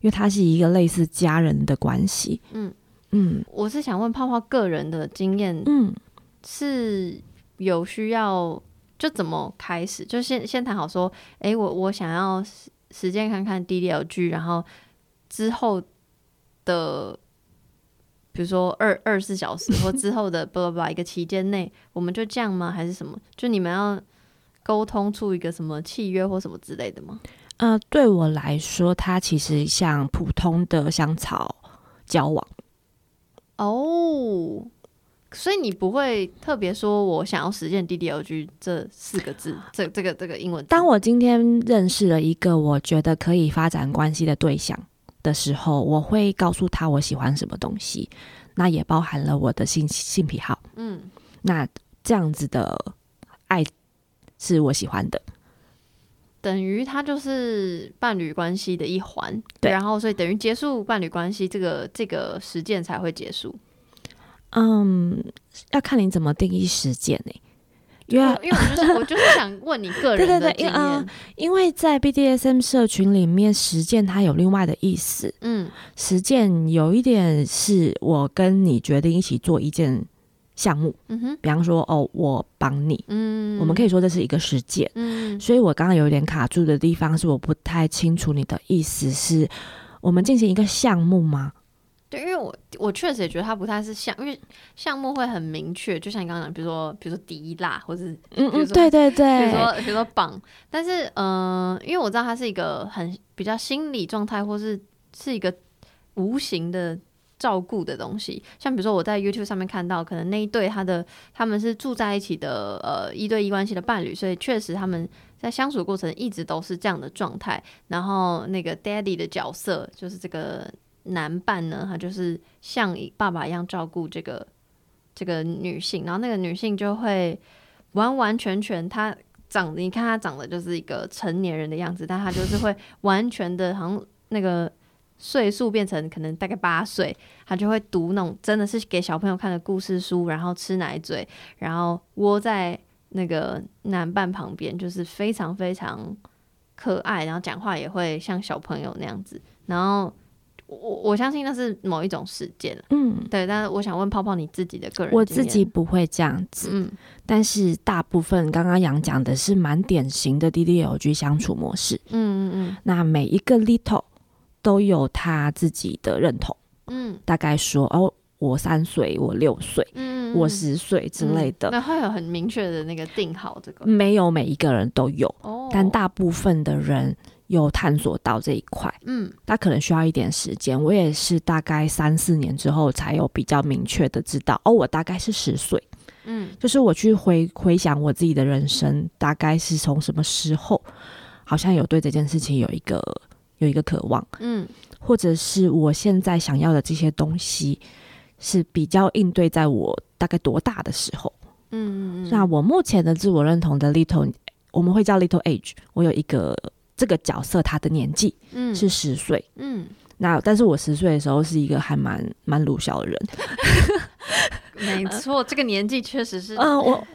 [SPEAKER 2] 因为它是一个类似家人的关系。
[SPEAKER 1] 嗯。
[SPEAKER 2] 嗯。
[SPEAKER 1] 我是想问泡泡个人的经验
[SPEAKER 2] 嗯，
[SPEAKER 1] 是有需要就怎么开始？就先先谈好说，诶，我我想要实实践看看 DDLG，然后之后的，比如说二二十四小时或之后的不不不一个期间内，我们就这样吗？还是什么？就你们要沟通出一个什么契约或什么之类的吗？
[SPEAKER 2] 呃，对我来说，它其实像普通的香草交往。
[SPEAKER 1] 哦，所以你不会特别说我想要实现 DDLG 这四个字，这这个这个英文。
[SPEAKER 2] 当我今天认识了一个我觉得可以发展关系的对象的时候，我会告诉他我喜欢什么东西，那也包含了我的性性癖好。
[SPEAKER 1] 嗯，
[SPEAKER 2] 那这样子的爱是我喜欢的。
[SPEAKER 1] 等于它就是伴侣关系的一环，
[SPEAKER 2] 对
[SPEAKER 1] 然后所以等于结束伴侣关系这个这个实践才会结束。
[SPEAKER 2] 嗯，要看你怎么定义实践呢、因为
[SPEAKER 1] 我因为我就是我就是想问你个人的
[SPEAKER 2] 对对对
[SPEAKER 1] 经验，
[SPEAKER 2] 嗯因为在 BDSM 社群里面，实践它有另外的意思。
[SPEAKER 1] 嗯。
[SPEAKER 2] 实践有一点是我跟你决定一起做一件项目，
[SPEAKER 1] 嗯哼。
[SPEAKER 2] 比方说哦，我帮你，
[SPEAKER 1] 嗯，
[SPEAKER 2] 我们可以说这是一个实践。
[SPEAKER 1] 嗯。
[SPEAKER 2] 所以我刚刚有一点卡住的地方是我不太清楚你的意思是我们进行一个项目吗？
[SPEAKER 1] 对，因为我我确实也觉得它不太是项，因为项目会很明确，就像你刚刚讲，比如说比如说滴蜡，或者是
[SPEAKER 2] 嗯嗯，
[SPEAKER 1] 对
[SPEAKER 2] 对对
[SPEAKER 1] 比如，说比如说绑，但是嗯、呃因为我知道它是一个很比较心理状态，或是是一个无形的照顾的东西。像比如说我在 YouTube 上面看到，可能那一对他的他们是住在一起的呃一对一关系的伴侣，所以确实他们在相处过程一直都是这样的状态。然后那个 Daddy 的角色就是这个男伴呢，他就是像爸爸一样照顾这个这个女性，然后那个女性就会完完全全她长，你看她长得就是一个成年人的样子，但她就是会完全的，好像那个岁数变成可能大概八岁，她就会读那种真的是给小朋友看的故事书，然后吃奶嘴，然后窝在那个男伴旁边，就是非常非常可爱，然后讲话也会像小朋友那样子，然后。我我相信那是某一种事件了，
[SPEAKER 2] 嗯，
[SPEAKER 1] 对。但是我想问泡泡你自己的个人
[SPEAKER 2] 我，自己不会这样子，
[SPEAKER 1] 嗯
[SPEAKER 2] 但是大部分刚刚杨讲的是蛮典型的 DDLG 相处模式。
[SPEAKER 1] 嗯嗯嗯
[SPEAKER 2] 那每一个 little 都有他自己的认同，
[SPEAKER 1] 嗯
[SPEAKER 2] 大概说哦，我三岁，我六岁，
[SPEAKER 1] 嗯
[SPEAKER 2] 我十岁之类的，
[SPEAKER 1] 那会有很明确的那个定好这个
[SPEAKER 2] 没有每一个人都有，
[SPEAKER 1] 哦
[SPEAKER 2] 但大部分的人有探索到这一块。
[SPEAKER 1] 嗯。
[SPEAKER 2] 他可能需要一点时间，我也是大概三四年之后才有比较明确的知道，哦，我大概是十岁，
[SPEAKER 1] 嗯。
[SPEAKER 2] 就是我去回回想我自己的人生，大概是从什么时候，好像有对这件事情有一个有一个渴望，
[SPEAKER 1] 嗯。
[SPEAKER 2] 或者是我现在想要的这些东西是比较应对在我大概多大的时候。
[SPEAKER 1] 嗯嗯。
[SPEAKER 2] 那我目前的自我认同的 little，我们会叫 little age，我有一个这个角色，他的年纪
[SPEAKER 1] 嗯
[SPEAKER 2] 是十岁。
[SPEAKER 1] 嗯
[SPEAKER 2] 那但是我十岁的时候是一个还蛮蛮鲁小的人，
[SPEAKER 1] 没错，这个年纪确实是
[SPEAKER 2] 嗯、我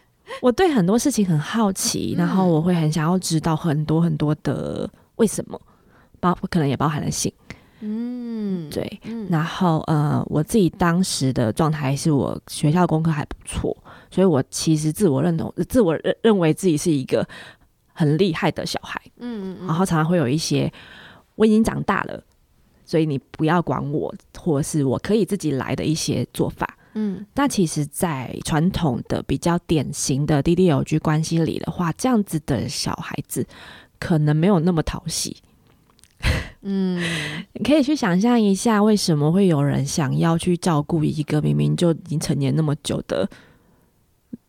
[SPEAKER 2] 我对很多事情很好奇，
[SPEAKER 1] 嗯
[SPEAKER 2] 然后我会很想要知道很多很多的为什么，包可能也包含了性，
[SPEAKER 1] 嗯
[SPEAKER 2] 对。
[SPEAKER 1] 嗯
[SPEAKER 2] 然后呃，我自己当时的状态是我学校功课还不错，所以我其实自我认同、自我认认为自己是一个很厉害的小孩，
[SPEAKER 1] 嗯嗯
[SPEAKER 2] 然后常常会有一些我已经长大了，所以你不要管我，或是我可以自己来的一些做法。
[SPEAKER 1] 嗯
[SPEAKER 2] 但其实，在传统的比较典型的 DDLG 关系里的话，这样子的小孩子可能没有那么讨喜。
[SPEAKER 1] 嗯
[SPEAKER 2] 你可以去想象一下，为什么会有人想要去照顾一个明明就已经成年那么久的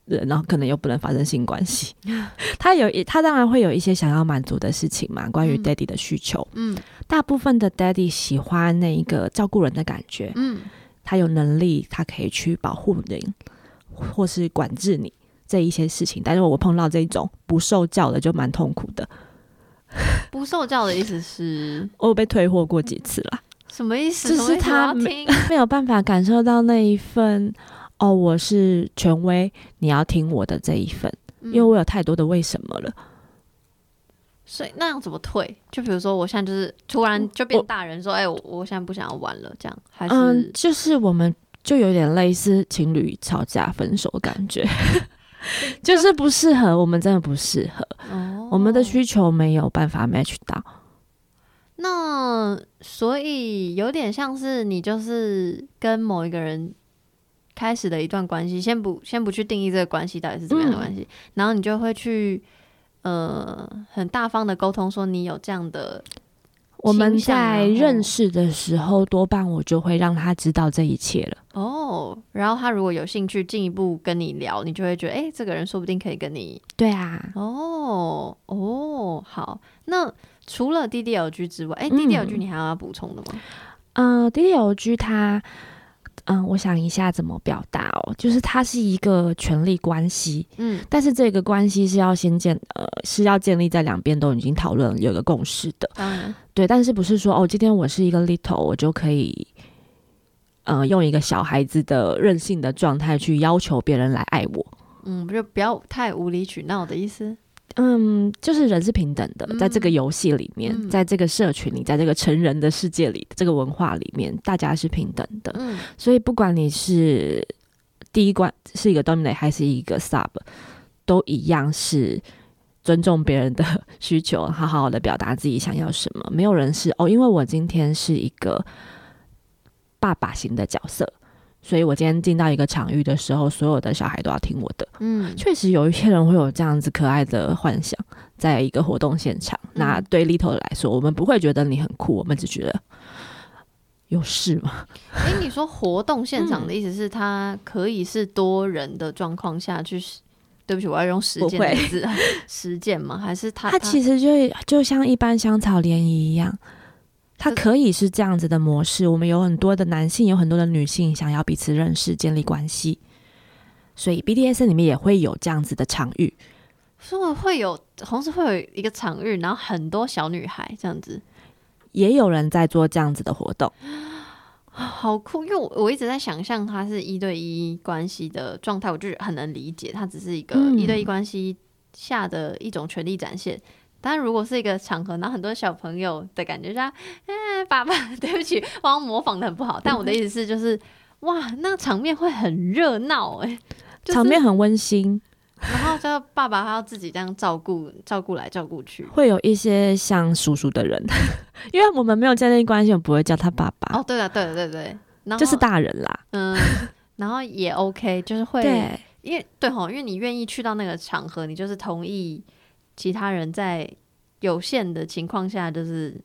[SPEAKER 2] 人，然后可能又不能发生性关系？他有一，他当然会有一些想要满足的事情嘛，关于
[SPEAKER 1] 嗯
[SPEAKER 2] daddy 的需求。
[SPEAKER 1] 嗯
[SPEAKER 2] 大部分的 daddy 喜欢那一个照顾人的感觉，
[SPEAKER 1] 嗯
[SPEAKER 2] 他有能力，他可以去保护人，或是管制你这一些事情。但是我碰到这种不受教的，就蛮痛苦的。
[SPEAKER 1] 不受教的意思是
[SPEAKER 2] 我有被退货过几次啦，
[SPEAKER 1] 什么意思？
[SPEAKER 2] 就是他 没有办法感受到那一份哦，我是权威，你要听我的这一份，因为
[SPEAKER 1] 嗯
[SPEAKER 2] 我有太多的为什么了。
[SPEAKER 1] 所以那样怎么退？就比如说我现在就是突然就变大人说，哎、我我现在不想要玩了，这样还是、
[SPEAKER 2] 嗯，就是我们就有点类似情侣吵架分手的感觉。就是不适合，我们真的不适合，
[SPEAKER 1] 哦
[SPEAKER 2] 我们的需求没有办法 match 到。
[SPEAKER 1] 那所以有点像是你就是跟某一个人开始的一段关系，先不先不去定义这个关系到底是怎么样的关系，然后你就会去呃很大方的沟通说你有这样的
[SPEAKER 2] 我们在认识的时候，多半我就会让他知道这一切了。
[SPEAKER 1] 哦，然后他如果有兴趣进一步跟你聊，你就会觉得哎、诶这个人说不定可以跟你
[SPEAKER 2] 对啊，
[SPEAKER 1] 哦哦好。那除了 DDLG 之外，哎、
[SPEAKER 2] 嗯
[SPEAKER 1] d d l g 你还有要补充的吗？
[SPEAKER 2] 嗯、d d l g 它，嗯、我想一下怎么表达哦，就是它是一个权力关系，
[SPEAKER 1] 嗯
[SPEAKER 2] 但是这个关系是要先建，呃，是要建立在两边都已经讨论有个共识的。
[SPEAKER 1] 当然，
[SPEAKER 2] 对，但是不是说哦，今天我是一个 little，我就可以，呃，用一个小孩子的任性的状态去要求别人来爱我。
[SPEAKER 1] 嗯，就不要太无理取闹的意思。
[SPEAKER 2] 嗯，就是人是平等的，在这个游戏里面，
[SPEAKER 1] 嗯
[SPEAKER 2] 在这个社群里，在这个成人的世界里，这个文化里面，大家是平等的。
[SPEAKER 1] 嗯
[SPEAKER 2] 所以不管你是第一关是一个 dominate 还是一个 sub，都一样是尊重别人的 需求，好好的表达自己想要什么。没有人是哦，因为我今天是一个爸爸型的角色。所以我今天进到一个场域的时候，所有的小孩都要听我的。
[SPEAKER 1] 嗯
[SPEAKER 2] 确实有一些人会有这样子可爱的幻想，在一个活动现场。
[SPEAKER 1] 嗯
[SPEAKER 2] 那对 Little 来说，我们不会觉得你很酷，我们只觉得有事吗？
[SPEAKER 1] 哎、你说活动现场的
[SPEAKER 2] 嗯
[SPEAKER 1] 意思是它可以是多人的状况下去实？对不起，我要用实践
[SPEAKER 2] 不会
[SPEAKER 1] 的字，实践吗？还是它
[SPEAKER 2] 它其实就就像一般香草联谊一样，它可以是这样子的模式。我们有很多的男性，有很多的女性想要彼此认识、建立关系，所以 BDS 里面也会有这样子的场域。
[SPEAKER 1] 所以会有，同时会有一个场域，然后很多小女孩这样子，
[SPEAKER 2] 也有人在做这样子的活动，
[SPEAKER 1] 好酷。因为我我一直在想象它是一对一关系的状态，我就很能理解，它只是一个
[SPEAKER 2] 嗯
[SPEAKER 1] 一对一关系下的一种权力展现。但如果是一个场合，然后很多小朋友的感觉像，哎，爸爸，对不起，我模仿的很不好。但我的意思是，就是 哇，那场面会很热闹，哎，就是
[SPEAKER 2] 场面很温馨，
[SPEAKER 1] 然后就爸爸还要自己这样照顾，照顾来照顾去。
[SPEAKER 2] 会有一些像叔叔的人，因为我们没有建立关系，我们不会叫他爸爸，
[SPEAKER 1] 哦，对了，对了，对对，然后
[SPEAKER 2] 就是大人啦。
[SPEAKER 1] 嗯，然后也 OK，就是会，
[SPEAKER 2] 对，
[SPEAKER 1] 因为对吼，因为你愿意去到那个场合，你就是同意其他人在有限的情况下，就是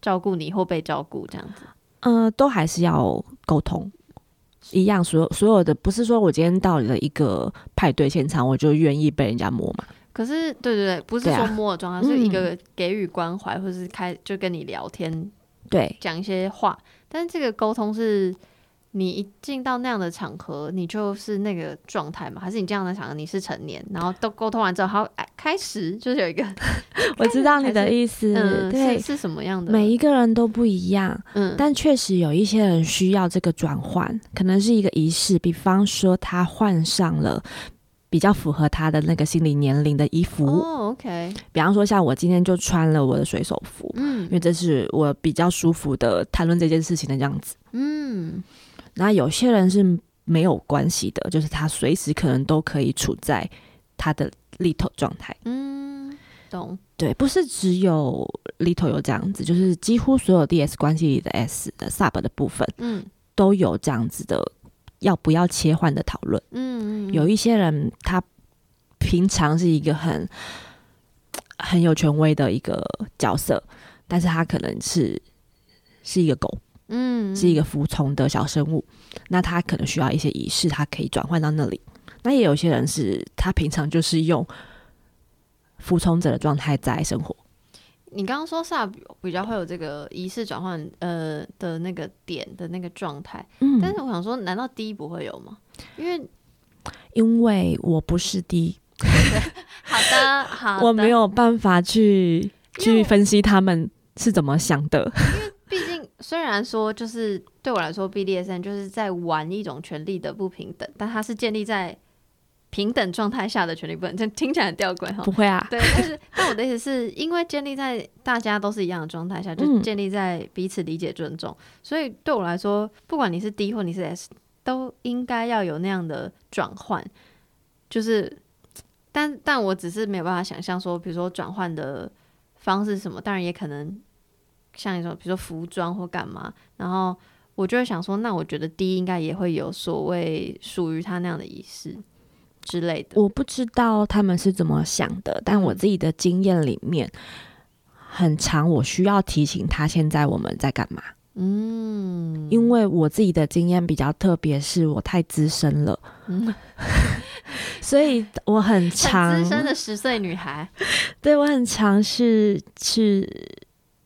[SPEAKER 1] 照顾你或被照顾这样子。
[SPEAKER 2] 呃，都还是要沟通。一样，所有所有的不是说我今天到了一个派对现场，我就愿意被人家摸嘛。
[SPEAKER 1] 可是，对对对，不是说摸的状态，是一个给予关怀，或是开就跟你聊天，
[SPEAKER 2] 对，
[SPEAKER 1] 讲一些话。但是这个沟通是你一进到那样的场合，你就是那个状态嘛？还是你这样的场合你是成年，然后都沟通完之后，好，哎，开始就是有一个，
[SPEAKER 2] 我知道你的意思。
[SPEAKER 1] 嗯，
[SPEAKER 2] 对
[SPEAKER 1] 是，是什么样的？
[SPEAKER 2] 每一个人都不一样，
[SPEAKER 1] 嗯，
[SPEAKER 2] 但确实有一些人需要这个转换，可能是一个仪式，比方说他换上了。比较符合他的那个心理年龄的衣服，
[SPEAKER 1] 哦，OK，
[SPEAKER 2] 比方说像我今天就穿了我的水手服，
[SPEAKER 1] 嗯
[SPEAKER 2] 因为这是我比较舒服的谈论这件事情的样子。
[SPEAKER 1] 嗯
[SPEAKER 2] 那有些人是没有关系的，就是他随时可能都可以处在他的 little 状态。
[SPEAKER 1] 嗯，懂，
[SPEAKER 2] 对，不是只有 little 有这样子，就是几乎所有 DS 关系里的 S 的 sub 的部分
[SPEAKER 1] 嗯
[SPEAKER 2] 都有这样子的要不要切换的讨论。
[SPEAKER 1] 嗯，嗯
[SPEAKER 2] 有一些人他平常是一个很很有权威的一个角色，但是他可能是是一个狗，
[SPEAKER 1] 嗯
[SPEAKER 2] 是一个服从的小生物，那他可能需要一些仪式，他可以转换到那里。那也有些人是他平常就是用服从者的状态在生活，
[SPEAKER 1] 你刚刚说萨比比较会有这个仪式转换呃的那个点的那个状态，
[SPEAKER 2] 嗯
[SPEAKER 1] 但是我想说，难道 D 不会有吗？因为
[SPEAKER 2] 因为我不是 D，
[SPEAKER 1] 好的 好的，
[SPEAKER 2] 我没，有办法去去分析他们是怎么想的。
[SPEAKER 1] 虽然说就是对我来说，BDSN 就是在玩一种权力的不平等，但它是建立在平等状态下的权利不平等，听起来很吊诡哈。
[SPEAKER 2] 不。会啊，
[SPEAKER 1] 对，但是但我的意思是因为建立在大家都是一样的状态下，就
[SPEAKER 2] 嗯。
[SPEAKER 1] 建立在彼此理解、尊重，所以对我来说，不管你是 D 或你是 S，都应该要有那样的转换，就是但但我只是没有办法想象说，比如说转换的方式是什么，当然也可能像你说，比如说服装或干嘛，然后我就会想说，那我觉得 D 应该也会有所谓属于他那样的仪式之类的。
[SPEAKER 2] 我不知道他们是怎么想的，但我自己的经验里面，很长我需要提醒他现在我们在干嘛。
[SPEAKER 1] 嗯，
[SPEAKER 2] 因为我自己的经验比较特别，是我太资深了，
[SPEAKER 1] 嗯
[SPEAKER 2] 所以我很
[SPEAKER 1] 很
[SPEAKER 2] 常
[SPEAKER 1] 资深的十岁女孩，
[SPEAKER 2] 对我很常是是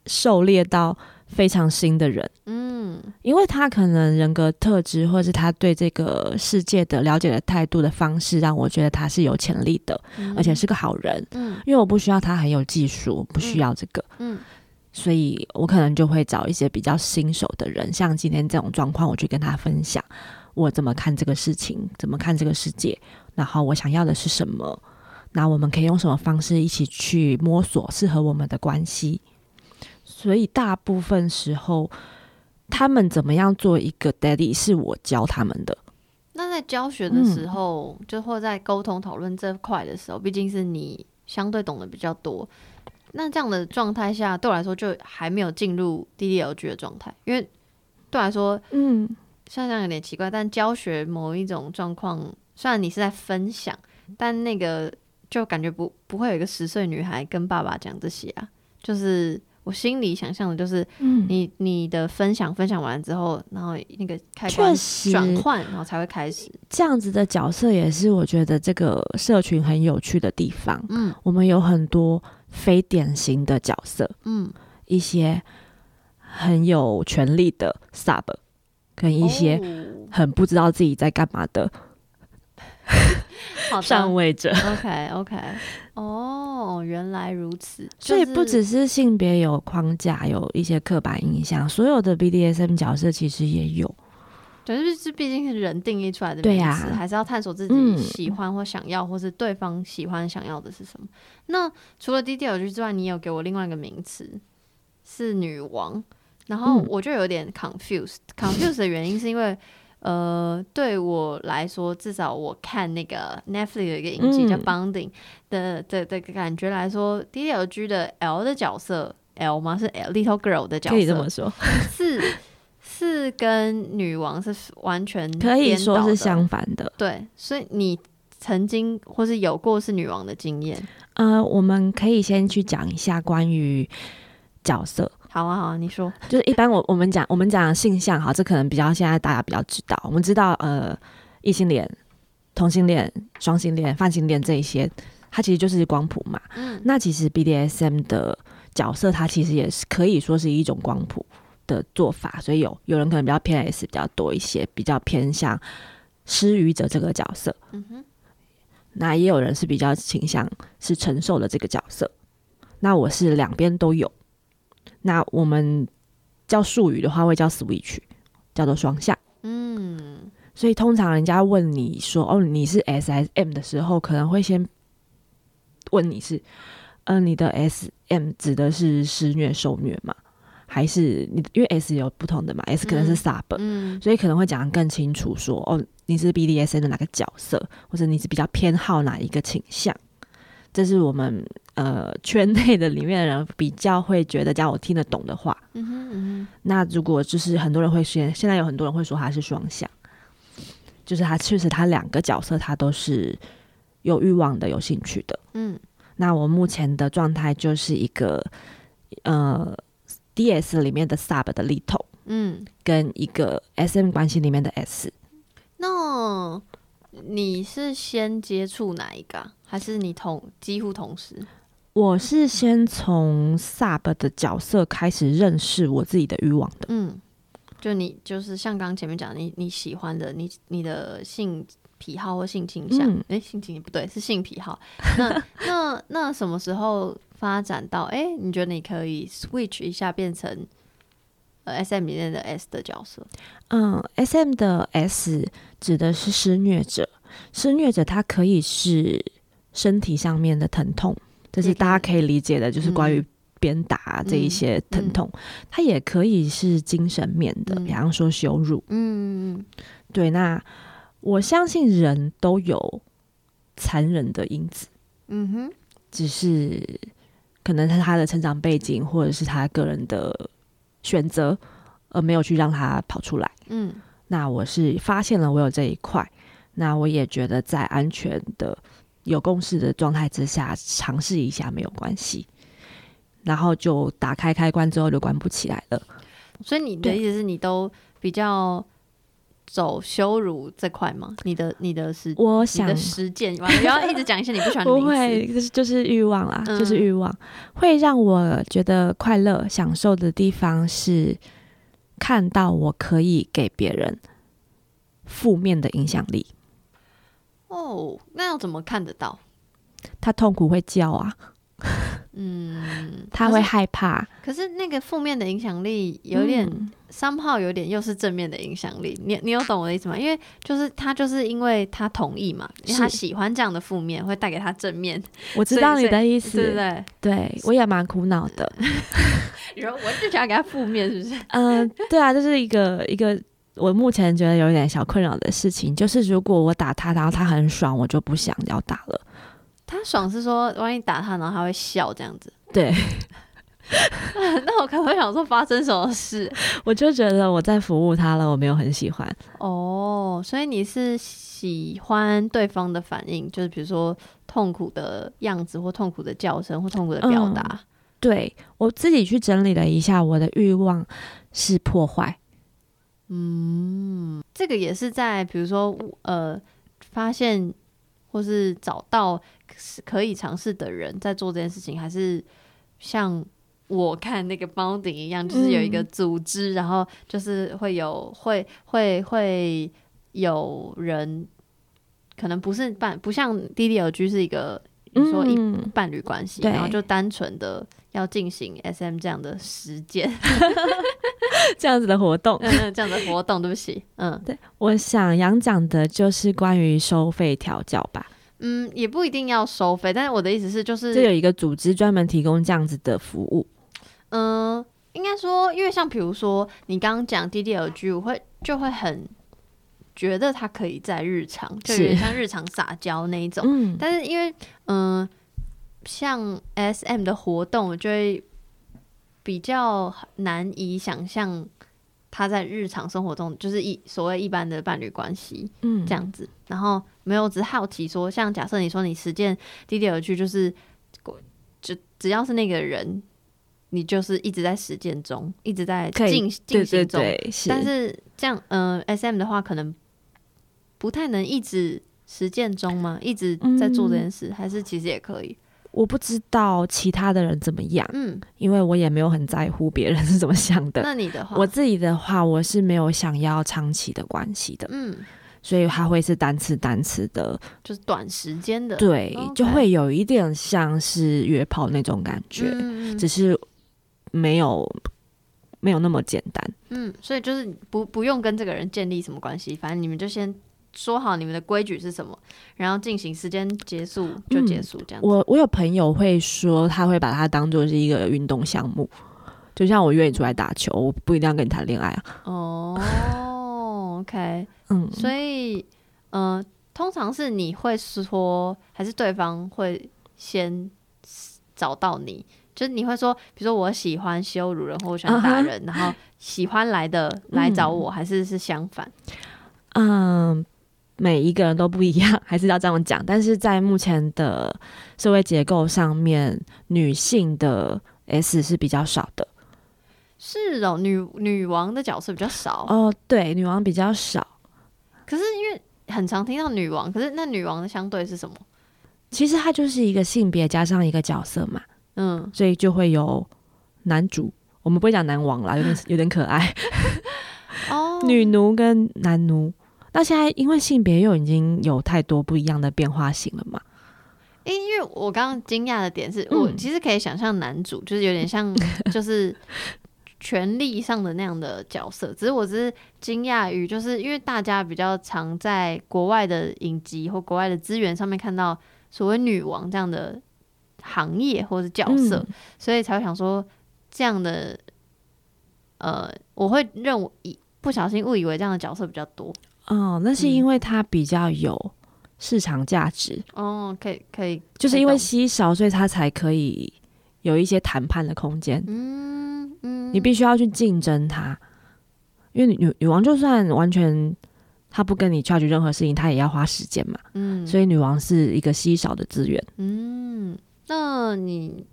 [SPEAKER 2] 狩猎到非常新的人，
[SPEAKER 1] 嗯。
[SPEAKER 2] 因为他可能人格特质，或是他对这个世界的了解的态度的方式，让我觉得他是有潜力的，
[SPEAKER 1] 嗯。
[SPEAKER 2] 而且是个好人。
[SPEAKER 1] 嗯。
[SPEAKER 2] 因为我不需要他很有技术，不需要这个，
[SPEAKER 1] 嗯
[SPEAKER 2] 所以我可能就会找一些比较新手的人，像今天这种状况，我去跟他分享我怎么看这个事情，怎么看这个世界，然后我想要的是什么，那我们可以用什么方式一起去摸索适合我们的关系。所以大部分时候，他们怎么样做一个 daddy 是我教他们的。
[SPEAKER 1] 那在教学的时候，就或在沟通讨论这块的时候，毕竟是你相对懂得比较多。那这样的状态下，对我来说就还没有进入 DDLG 的状态，因为对我来说，
[SPEAKER 2] 嗯，
[SPEAKER 1] 像这样有点奇怪。但教学某一种状况，虽然你是在分享，但那个就感觉不不会有一个十岁女孩跟爸爸讲这些啊。就是我心里想象的，就是
[SPEAKER 2] 嗯，
[SPEAKER 1] 你你的分享分享完之后，然后那个开关转换，然后才会开始。
[SPEAKER 2] 这样子的角色也是我觉得这个社群很有趣的地方。
[SPEAKER 1] 嗯
[SPEAKER 2] 我们有很多非典型的角色，
[SPEAKER 1] 嗯，
[SPEAKER 2] 一些很有权力的 sub，跟一些
[SPEAKER 1] 哦
[SPEAKER 2] 很不知道自己在干嘛的
[SPEAKER 1] 好的
[SPEAKER 2] 上位者。
[SPEAKER 1] OK OK，哦，原来如此，
[SPEAKER 2] 所以不只是性别有框架，有一些刻板印象，所有的 BDSM 角色其实也有。
[SPEAKER 1] 对，就是毕竟是人定义出来的名词，还是要探索自
[SPEAKER 2] 嗯
[SPEAKER 1] 己喜欢或想要，或是对方喜欢想要的是什么。那除了 DDLG 之外，你有给我另外一个名词是女王，然后
[SPEAKER 2] 嗯
[SPEAKER 1] 我就有点 confused。confused 的原因是因为。呃，对我来说，至少我看那个 Netflix 有一个影集叫
[SPEAKER 2] 嗯《
[SPEAKER 1] Bonding 的》的的感觉来说，DDLG 的 L 的角色 L 吗？是 L Little Girl 的角色，
[SPEAKER 2] 可以这么说，
[SPEAKER 1] 是是跟女王是完全
[SPEAKER 2] 可以说是相反的。
[SPEAKER 1] 对，所以你曾经或是有过是女王的经验。
[SPEAKER 2] 呃，我们可以先去讲一下关于角色，
[SPEAKER 1] 好啊，好啊，你说，
[SPEAKER 2] 就是一般我我们讲我们讲性向，哈，这可能比较现在大家比较知道，我们知道呃异性恋、同性恋、双性恋、泛性恋这一些，它其实就是光谱嘛。
[SPEAKER 1] 嗯
[SPEAKER 2] 那其实 BDSM 的角色，它其实也是可以说是一种光谱的做法，所以有有人可能比较偏 S 比较多一些，比较偏向施予者这个角色。
[SPEAKER 1] 嗯哼，
[SPEAKER 2] 那也有人是比较倾向是承受的这个角色。那我是两边都有。那我们叫术语的话，会叫 switch，叫做双向。
[SPEAKER 1] 嗯
[SPEAKER 2] 所以通常人家问你说哦你是 S S M 的时候，可能会先问你是，呃，你的 S M 指的是施虐受虐吗？还是你因为 S 有不同的嘛，S 可能是
[SPEAKER 1] 嗯
[SPEAKER 2] sub，、
[SPEAKER 1] 嗯
[SPEAKER 2] 所以可能会讲得更清楚说哦你是 BDSM 的哪个角色，或者你是比较偏好哪一个倾向。这是我们呃圈内的里面的人比较会觉得，叫我听得懂的话。
[SPEAKER 1] 嗯哼嗯
[SPEAKER 2] 那如果就是很多人会现现在有很多人会说他是双向，就是他确实他两个角色他都是有欲望的、有兴趣的。
[SPEAKER 1] 嗯
[SPEAKER 2] 那我目前的状态就是一个呃 DS 里面的 Sub 的 Little
[SPEAKER 1] 嗯，
[SPEAKER 2] 跟一个 SM 关系里面的 S。
[SPEAKER 1] 那你是先接触哪一个啊、还是你同几乎同时？
[SPEAKER 2] 我是先从 Sub 的角色开始认识我自己的欲望的。
[SPEAKER 1] 嗯，就你就是像刚刚前面讲，你你喜欢的，你你的性癖好或性倾向，
[SPEAKER 2] 嗯
[SPEAKER 1] 诶，性倾不对，是性癖好。那那那什么时候发展到，诶，你觉得你可以 switch 一下变成呃 S M 里面的 S 的角色？
[SPEAKER 2] 嗯，S.M 的 S 指的是施虐者，施虐者他可以是身体上面的疼痛，这是大家可以。理解的，就是关于
[SPEAKER 1] 嗯。
[SPEAKER 2] 鞭打啊这一些疼痛。它也可以是精神面的，
[SPEAKER 1] 嗯。
[SPEAKER 2] 比方说羞辱。
[SPEAKER 1] 嗯。
[SPEAKER 2] 对，那我相信人都有残忍的因子，
[SPEAKER 1] 嗯哼，
[SPEAKER 2] 只是可能是他的成长背景或者是他个人的选择，而没有去让他跑出来。
[SPEAKER 1] 嗯。
[SPEAKER 2] 那我是发现了我有这一块，那我也觉得在安全的有共识的状态之下尝试一下没有关系，然后就打开开关之后就关不起来了。
[SPEAKER 1] 所以你的意思是你都比较走羞辱这块吗？你的你的实
[SPEAKER 2] 我想
[SPEAKER 1] 的实践，完不要一直讲一些你不喜欢的名
[SPEAKER 2] 不会，就是就是欲望啦，
[SPEAKER 1] 嗯
[SPEAKER 2] 就是欲望，会让我觉得快乐、享受的地方是看到我可以给别人负面的影响力。
[SPEAKER 1] 哦，那要怎么看得到？
[SPEAKER 2] 他痛苦会叫啊，
[SPEAKER 1] 嗯，
[SPEAKER 2] 他会害怕，
[SPEAKER 1] 可是那个负面的影响力有点
[SPEAKER 2] 嗯
[SPEAKER 1] somehow 有点又是正面的影响力，你你有懂我的意思吗？因为就是他就是因为他同意嘛，因为他喜欢这样的负面，会带给他正面，
[SPEAKER 2] 我知道你的意思，
[SPEAKER 1] 对不对？
[SPEAKER 2] 对我也蛮苦恼的。
[SPEAKER 1] 然后我就想要给他负面，是不是？
[SPEAKER 2] 嗯、对啊，这是一个一个我目前觉得有一点小困扰的事情，就是如果我打他，然后他很爽，我就不想要打了。
[SPEAKER 1] 他爽是说，万一打他，然后他会笑这样子。
[SPEAKER 2] 对，
[SPEAKER 1] 那我可能会想说，发生什么事？
[SPEAKER 2] 我就觉得我在服务他了，我没有很喜欢。
[SPEAKER 1] 哦，所以你是喜欢对方的反应，就是比如说痛苦的样子，或痛苦的叫声，或痛苦的表达。
[SPEAKER 2] 对我自己去整理了一下，我的欲望是破坏。
[SPEAKER 1] 嗯，这个也是在比如说呃，发现或是找到可以尝试的人在做这件事情，还是像我看那个 bonding 一样，就是有一个组织，然后就是会有会会会有人，可能不是办，不像 DDLG 是一个你说一
[SPEAKER 2] 嗯，
[SPEAKER 1] 伴侣关系，
[SPEAKER 2] 对
[SPEAKER 1] 然后就单纯的要进行 SM 这样的实践，
[SPEAKER 2] 这样子的活动。
[SPEAKER 1] 嗯，这样的活动，对不起，嗯
[SPEAKER 2] 对，我想杨讲的就是关于收费调教吧。
[SPEAKER 1] 嗯，也不一定要收费，但是我的意思是，就是
[SPEAKER 2] 这有一个组织专门提供这样子的服务。
[SPEAKER 1] 嗯、应该说，因为像比如说你刚刚讲 DDLG，我会就会很觉得它可以在日常，就有点
[SPEAKER 2] 是
[SPEAKER 1] 像日常撒娇那一种。
[SPEAKER 2] 嗯，
[SPEAKER 1] 但是因为嗯、像 SM 的活动，我就会比较难以想象他在日常生活中就是一所谓一般的伴侣关系
[SPEAKER 2] 嗯
[SPEAKER 1] 这样子。然后没有，只是好奇说，像假设你说你实践 DDLG，就是就只要是那个人。你就是一直在实践中，一直在进进行中。但是这样，嗯、s m 的话可能不太能一直实践中吗？一直在做这件事，还是其实也可以？
[SPEAKER 2] 我不知道其他的人怎么样，
[SPEAKER 1] 嗯，
[SPEAKER 2] 因为我也没有很在乎别人是怎么想的。
[SPEAKER 1] 那你的话，
[SPEAKER 2] 我自己的话，我是没有想要长期的关系的，
[SPEAKER 1] 嗯，
[SPEAKER 2] 所以它会是单次单次的，
[SPEAKER 1] 就是短时间的，
[SPEAKER 2] 对就会有一点像是约炮那种感觉，只是没有没有那么简单。
[SPEAKER 1] 嗯，所以就是不不用跟这个人建立什么关系，反正你们就先说好你们的规矩是什么，然后进行，时间结束就结束，这样子。
[SPEAKER 2] 我我有朋友会说，他会把它当做是一个运动项目，就像我约你出来打球，我不一定要跟你谈恋爱啊。
[SPEAKER 1] 哦，OK，
[SPEAKER 2] 嗯，
[SPEAKER 1] 所以，嗯、通常是你会说，还是对方会先找到你？就是你会说，比如说我喜欢羞辱人，或我喜欢打
[SPEAKER 2] 嗯
[SPEAKER 1] 人然后喜欢来的来找我，还是是相反？
[SPEAKER 2] 嗯，每一个人都不一样，还是要这样讲。但是在目前的社会结构上面，女性的 S 是比较少的。
[SPEAKER 1] 是哦，女女王的角色比较少，
[SPEAKER 2] 哦，对，女王比较少。
[SPEAKER 1] 可是因为很常听到女王，可是那女王的相对是什么？
[SPEAKER 2] 其实它就是一个性别加上一个角色嘛，
[SPEAKER 1] 嗯，
[SPEAKER 2] 所以就会有男主。我们不会讲男王啦，有点有点可爱。
[SPEAKER 1] 哦，
[SPEAKER 2] 女奴跟男奴。那现在因为性别又已经有太多不一样的变化型了嘛，
[SPEAKER 1] 因因为我刚刚惊讶的点是、
[SPEAKER 2] 嗯。
[SPEAKER 1] 我其实可以想象男主就是有点像 就是权力上的那样的角色，只是我只是惊讶于就是因为大家比较常在国外的影集或国外的资源上面看到所谓女王这样的行业或者角色，
[SPEAKER 2] 嗯。
[SPEAKER 1] 所以才会想说这样的呃，我会认为不小心误以为这样的角色比较多。
[SPEAKER 2] 哦，那是因为它比较有市场价值，
[SPEAKER 1] 哦，可以可以，
[SPEAKER 2] 就是因为稀少，所以它才可以有一些谈判的空间。
[SPEAKER 1] 嗯嗯，
[SPEAKER 2] 你必须要去竞争它，因为女女王就算完全她不跟你 charge 任何事情，她也要花时间嘛。
[SPEAKER 1] 嗯，
[SPEAKER 2] 所以女王是一个稀少的资源。
[SPEAKER 1] 嗯，那你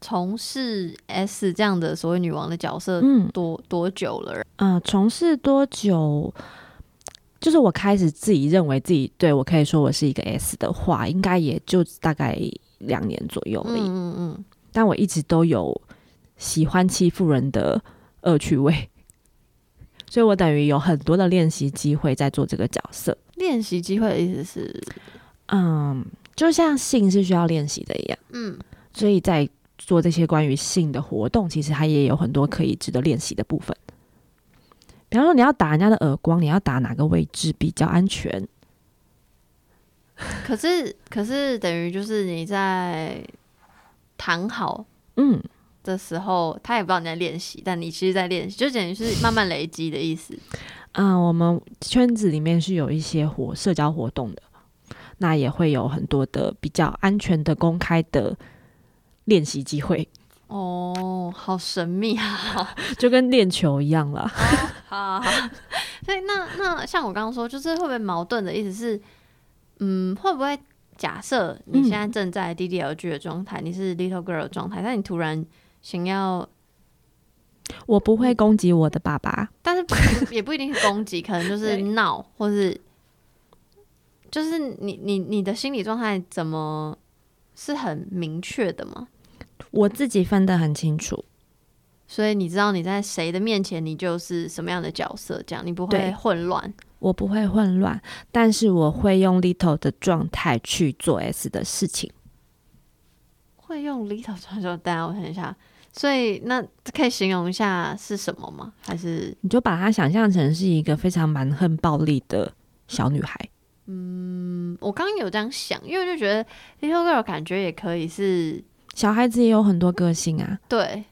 [SPEAKER 1] 从事 S 这样的所谓女王的角色
[SPEAKER 2] 嗯
[SPEAKER 1] 多多久了？
[SPEAKER 2] 嗯，从事多久？就是我开始自己认为自己对我可以说我是一个 S 的话，应该也就大概两年左右而已。
[SPEAKER 1] 嗯嗯嗯，
[SPEAKER 2] 但我一直都有喜欢欺负人的恶趣味，所以我等于有很多的练习机会在做这个角色。
[SPEAKER 1] 练习机会的意思是，
[SPEAKER 2] 嗯，就像性是需要练习的一样，
[SPEAKER 1] 嗯
[SPEAKER 2] 所以在做这些关于性的活动，其实它也有很多可以值得练习的部分。比方说，你要打人家的耳光，你要打哪个位置比较安全？
[SPEAKER 1] 可是可是等于就是你在谈好
[SPEAKER 2] 嗯，
[SPEAKER 1] 的时候，他也不知道你在练习，但你其实在练习，就等于是慢慢累积的意思。
[SPEAKER 2] 啊、我们圈子里面是有一些活社交活动的，那也会有很多的比较安全的公开的练习机会，
[SPEAKER 1] 哦，好神秘啊！
[SPEAKER 2] 就跟练球一样啦。
[SPEAKER 1] 好，好好所以那那像我刚刚说，就是会不会矛盾的意思是，嗯，会不会假设你现在正在 DDLG 的状态，你是 Little Girl 的状态，但你突然想要，
[SPEAKER 2] 我不会攻击我的爸爸，
[SPEAKER 1] 但是也不一定是攻击，可能就是 闹，或是就是你你你的心理状态怎么是很明确的吗？
[SPEAKER 2] 我自己分得很清楚。
[SPEAKER 1] 所以你知道你在谁的面前，你就是什么样的角色，这样你不会混乱。
[SPEAKER 2] 我不会混乱，但是我会用 little 的状态去做 S 的事情。
[SPEAKER 1] 会用 little 传说，等一下我想一下。所以那可以形容一下是什么吗？还是
[SPEAKER 2] 你就把它想象成是一个非常蛮横暴力的小女孩。
[SPEAKER 1] 嗯，我刚刚有这样想，因为我就觉得 little girl 感觉也可以是
[SPEAKER 2] 小孩子也有很多个性啊，
[SPEAKER 1] 对，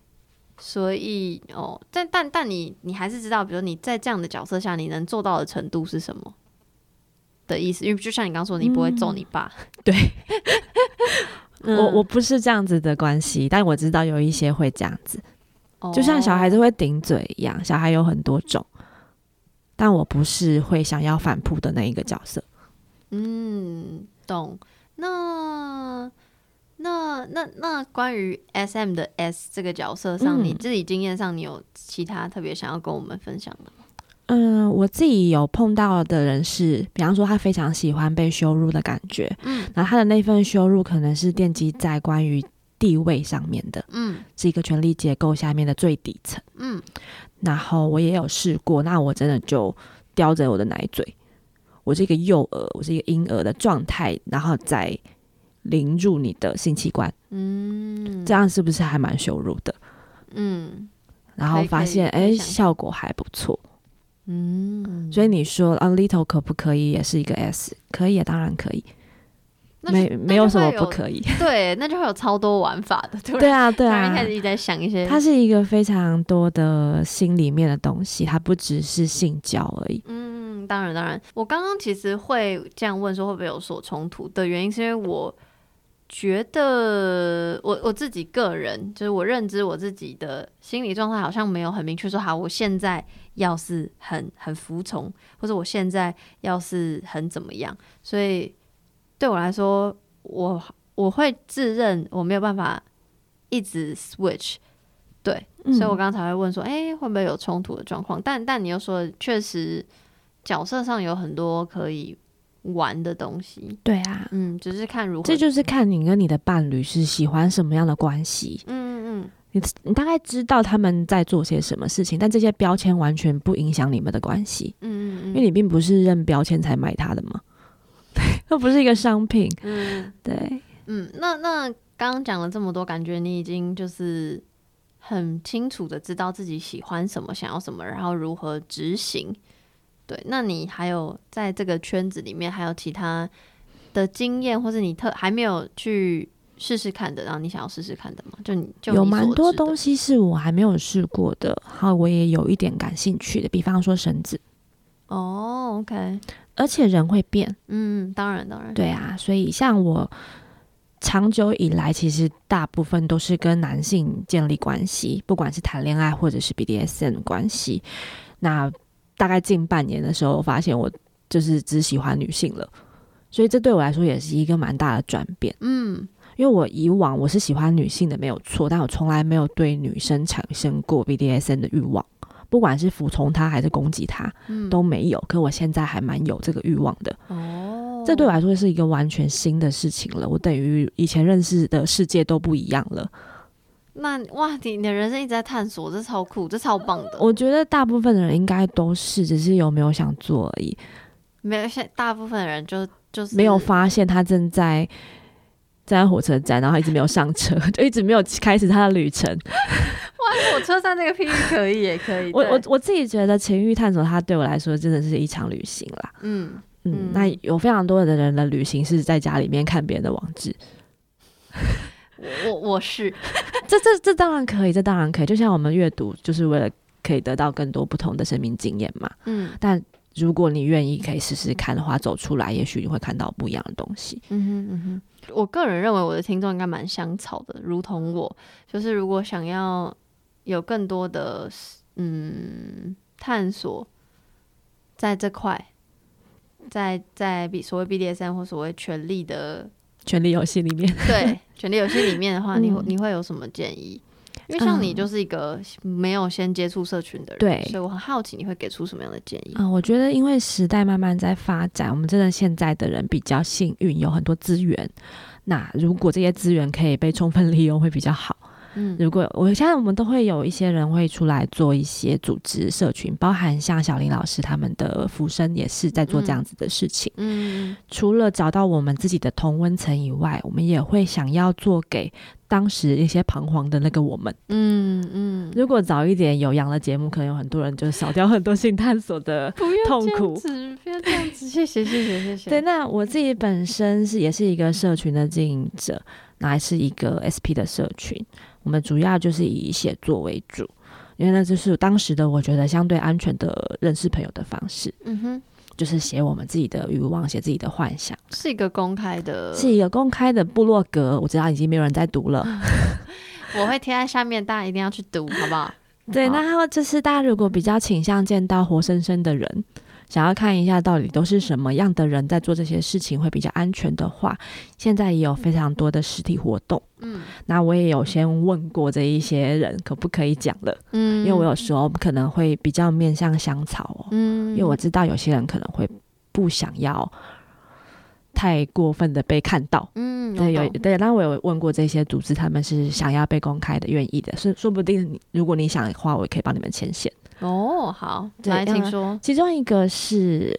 [SPEAKER 1] 所以哦，但但但你你还是知道，比如你在这样的角色下，你能做到的程度是什么的意思？因为就像你刚刚说，你不会揍你爸，
[SPEAKER 2] 对
[SPEAKER 1] 嗯
[SPEAKER 2] 我我不是这样子的关系，但我知道有一些会这样子，
[SPEAKER 1] 哦
[SPEAKER 2] 就像小孩子会顶嘴一样，小孩有很多种，但我不是会想要反扑的那一个角色。
[SPEAKER 1] 嗯，懂。那那那那关于 S M 的 S 这个角色上，
[SPEAKER 2] 嗯。
[SPEAKER 1] 你自己经验上，你有其他特别想要跟我们分享的吗？
[SPEAKER 2] 嗯，我自己有碰到的人是，比方说他非常喜欢被羞辱的感觉，
[SPEAKER 1] 嗯。
[SPEAKER 2] 然后他的那份羞辱可能是奠基在关于地位上面的，
[SPEAKER 1] 嗯。
[SPEAKER 2] 是一个权力结构下面的最底层。
[SPEAKER 1] 嗯，
[SPEAKER 2] 然后我也有试过，那我真的就叼着我的奶嘴，我是一个幼儿，我是一个婴儿的状态，然后再淋入你的性器官，
[SPEAKER 1] 嗯
[SPEAKER 2] 这样是不是还蛮羞辱的？
[SPEAKER 1] 嗯
[SPEAKER 2] 然后发现，哎，效果还不错。
[SPEAKER 1] 嗯，
[SPEAKER 2] 所以你说啊，little 可不可以也是一个 S？可以啊，当然可以，没没有什么不。可以。
[SPEAKER 1] 对，那就会有超多玩法的，对
[SPEAKER 2] 啊，对啊
[SPEAKER 1] 一，开始一直在想一些，
[SPEAKER 2] 它是一个非常多的心里面的东西，它不只是性交而已。
[SPEAKER 1] 嗯，当然当然，我刚刚其实会这样问说会不会有所冲突的原因，是因为我觉得我我自己个人就是我认知我自己的心理状态好像没有很明确说，好，我现在要是很很服从，或者我现在要是很怎么样，所以对我来说，我我会自认我没有办法一直 switch。对，
[SPEAKER 2] 嗯
[SPEAKER 1] 所以我刚刚才会问说，哎、会不会有冲突的状况？但但你又说，确实角色上有很多可以玩的东西，
[SPEAKER 2] 对啊，
[SPEAKER 1] 嗯，只是看如何。
[SPEAKER 2] 这就是看你跟你的伴侣是喜欢什么样的关系。
[SPEAKER 1] 嗯嗯
[SPEAKER 2] 你你大概知道他们在做些什么事情，但这些标签完全不影响你们的关系，
[SPEAKER 1] 嗯嗯
[SPEAKER 2] 因为你并不是认标签才买它的嘛，对，它不是一个商品，
[SPEAKER 1] 嗯。
[SPEAKER 2] 对，
[SPEAKER 1] 嗯，那那刚刚讲了这么多，感觉你已经就是很清楚的知道自己喜欢什么，想要什么，然后如何执行。对，那你还有在这个圈子里面还有其他的经验，或是你特还没有去试试看的，然后你想要试试看的吗？就你就
[SPEAKER 2] 有蛮多东西是我还没有试过的，然后我也有一点感兴趣的，比方说绳子。
[SPEAKER 1] 哦，OK，
[SPEAKER 2] 而且人会变，
[SPEAKER 1] 嗯，当然当然，
[SPEAKER 2] 对啊，所以像我长久以来，其实大部分都是跟男性建立关系，不管是谈恋爱或者是 BDSM 关系。那大概近半年的时候，我发现我就是只喜欢女性了，所以这对我来说也是一个蛮大的转变。
[SPEAKER 1] 嗯
[SPEAKER 2] 因为我以往我是喜欢女性的没有错，但我从来没有对女生产生过 BDSN 的欲望，不管是服从她还是攻击她
[SPEAKER 1] 嗯，
[SPEAKER 2] 都没有。可我现在还蛮有这个欲望的。
[SPEAKER 1] 哦，
[SPEAKER 2] 这对我来说是一个完全新的事情了。我等于以前认识的世界都不一样了。
[SPEAKER 1] 那哇，你你的人生一直在探索，这超酷，这超棒的。
[SPEAKER 2] 我觉得大部分的人应该都是，只是有没有想做而已，
[SPEAKER 1] 没有，现大部分人就就是
[SPEAKER 2] 没有发现他正在站在火车站，然后一直没有上车，就一直没有开始他的旅程。
[SPEAKER 1] 哇，火车站那个譬喻可以也可以。
[SPEAKER 2] 我我我自己觉得情欲探索，它对我来说真的是一场旅行啦。
[SPEAKER 1] 嗯，
[SPEAKER 2] 嗯，
[SPEAKER 1] 嗯
[SPEAKER 2] 那有非常多的人的旅行是在家里面看别人的网志，
[SPEAKER 1] 我我是
[SPEAKER 2] 这这这当然可以，这当然可以。就像我们阅读，就是为了可以得到更多不同的生命经验嘛。
[SPEAKER 1] 嗯
[SPEAKER 2] 但如果你愿意可以试试看的话，走出来，也许你会看到不一样的东西。
[SPEAKER 1] 嗯哼嗯哼，我个人认为我的听众应该蛮香草的，如同我，就是如果想要有更多的嗯探索，在这块，在在比所谓 BDSM 或所谓权力的
[SPEAKER 2] 权力游戏里面，
[SPEAKER 1] 对权力游戏里面的话，你你会有什么建议？因为像你
[SPEAKER 2] 嗯
[SPEAKER 1] 就是一个没有先接触社群的人，
[SPEAKER 2] 对
[SPEAKER 1] 所以我很好奇你会给出什么样的建议？
[SPEAKER 2] 啊、我觉得因为时代慢慢在发展，我们真的现在的人比较幸运，有很多资源。那如果这些资源可以被充分利用，会比较好。
[SPEAKER 1] 嗯
[SPEAKER 2] 如果我现在我们都会有一些人会出来做一些组织社群，包含像小林老师他们的浮生也是在做这样子的事情。
[SPEAKER 1] 嗯
[SPEAKER 2] 除了找到我们自己的同温层以外，我们也会想要做给当时一些彷徨的那个我们。
[SPEAKER 1] 嗯嗯，
[SPEAKER 2] 如果早一点有阳的节目，可能有很多人就少掉很多性探索的 痛苦
[SPEAKER 1] 子，不要这样子，谢谢谢谢谢谢。
[SPEAKER 2] 对，那我自己本身是也是一个社群的经营者，那还是一个 SP 的社群。我们主要就是以写作为主，因为那就是当时的我觉得相对安全的认识朋友的方式，
[SPEAKER 1] 嗯哼，
[SPEAKER 2] 就是写我们自己的欲望，写自己的幻想，
[SPEAKER 1] 是一个公开的，
[SPEAKER 2] 是一个公开的部落格。我知道已经没有人在读了。
[SPEAKER 1] 我会贴在下面，大家一定要去读，好不好？
[SPEAKER 2] 对，
[SPEAKER 1] 好
[SPEAKER 2] 那还有就是大家如果比较倾向见到活生生的人，想要看一下到底都是什么样的人在做这些事情会比较安全的话，现在也有非常多的实体活动。
[SPEAKER 1] 嗯
[SPEAKER 2] 那我也有先问过这一些人可不可以讲了，
[SPEAKER 1] 嗯，
[SPEAKER 2] 因为我有时候可能会比较面向香草哦，
[SPEAKER 1] 嗯，
[SPEAKER 2] 因为我知道有些人可能会不想要太过分的被看到。
[SPEAKER 1] 嗯
[SPEAKER 2] 对，有对，那我有问过这些组织，他们是想要被公开的、愿意的，所以说不定你如果你想的话，我也可以帮你们牵线。
[SPEAKER 1] 哦，好，
[SPEAKER 2] 对
[SPEAKER 1] 来，请
[SPEAKER 2] 呃
[SPEAKER 1] 说。
[SPEAKER 2] 其中一个是，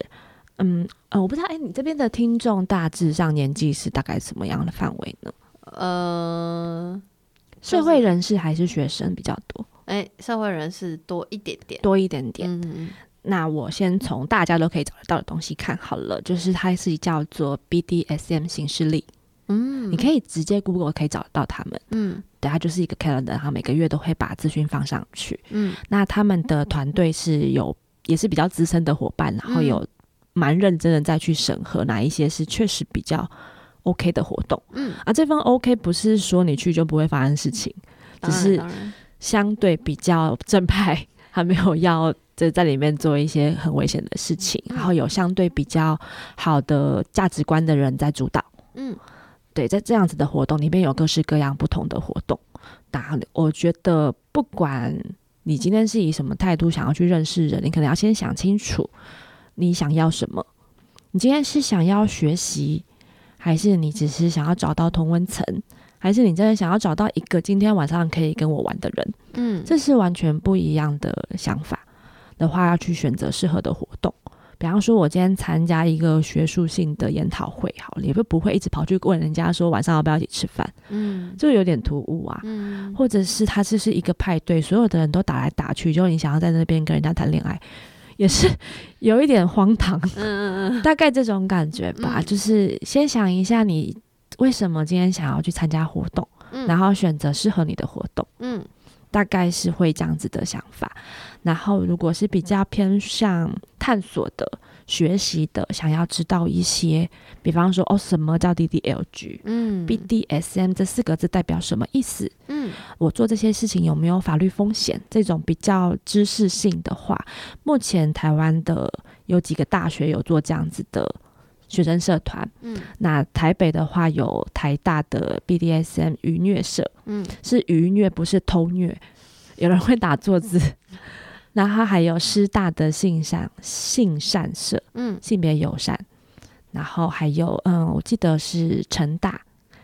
[SPEAKER 2] 嗯呃，我不知道，哎，你这边的听众大致上年纪是大概什么样的范围呢？
[SPEAKER 1] 呃，
[SPEAKER 2] 社会人士还是学生比较多，
[SPEAKER 1] 哎，社会人士多一点点，
[SPEAKER 2] 多一点点。
[SPEAKER 1] 嗯嗯
[SPEAKER 2] 那我先从大家都可以找得到的东西看好了，就是它是叫做 BDSM 形式力，
[SPEAKER 1] 嗯，
[SPEAKER 2] 你可以直接 Google 可以找得到他们。
[SPEAKER 1] 嗯
[SPEAKER 2] 对，它就是一个 calendar，然后每个月都会把资讯放上去。
[SPEAKER 1] 嗯
[SPEAKER 2] 那他们的团队是有也是比较资深的伙伴，然后有蛮认真的再去审核哪一些是确实比较 OK 的活动。
[SPEAKER 1] 嗯，
[SPEAKER 2] 啊，这份 OK 不是说你去就不会发生事情，只是相对比较正派，还没有要在在里面做一些很危险的事情，
[SPEAKER 1] 嗯
[SPEAKER 2] 然后有相对比较好的价值观的人在主导。
[SPEAKER 1] 嗯
[SPEAKER 2] 对，在这样子的活动里面有各式各样不同的活动。那我觉得，不管你今天是以什么态度想要去认识人，你可能要先想清楚你想要什么。你今天是想要学习，还是你只是想要找到同温层，还是你真的想要找到一个今天晚上可以跟我玩的人？
[SPEAKER 1] 嗯，
[SPEAKER 2] 这是完全不一样的想法的话，要去选择适合的活动。比方说，我今天参加一个学术性的研讨会，好了，也就不会一直跑去问人家说晚上要不要一起吃饭，
[SPEAKER 1] 嗯
[SPEAKER 2] 就有点突兀啊。
[SPEAKER 1] 嗯
[SPEAKER 2] 或者是他这是一个派对，所有的人都打来打去，就你想要在那边跟人家谈恋爱，也是 有一点荒唐，
[SPEAKER 1] 嗯嗯嗯
[SPEAKER 2] 大概这种感觉吧。
[SPEAKER 1] 嗯
[SPEAKER 2] 就是先想一下你为什么今天想要去参加活动，
[SPEAKER 1] 嗯，
[SPEAKER 2] 然后选择适合你的活动。
[SPEAKER 1] 嗯
[SPEAKER 2] 大概是会这样子的想法。然后，如果是比较偏向探索的，学习的，想要知道一些，比方说哦，什么叫 DDLG？
[SPEAKER 1] 嗯
[SPEAKER 2] BDSM 这四个字代表什么意思？
[SPEAKER 1] 嗯
[SPEAKER 2] 我做这些事情有没有法律风险？这种比较知识性的话，目前台湾的有几个大学有做这样子的学生社团。
[SPEAKER 1] 嗯
[SPEAKER 2] 那台北的话有台大的 BDSM 愚虐社，
[SPEAKER 1] 嗯
[SPEAKER 2] 是愚虐，不是偷虐。有人会打错字。然后还有师大的性善性善社，
[SPEAKER 1] 嗯
[SPEAKER 2] 性别友善。然后还有，嗯，我记得是成大，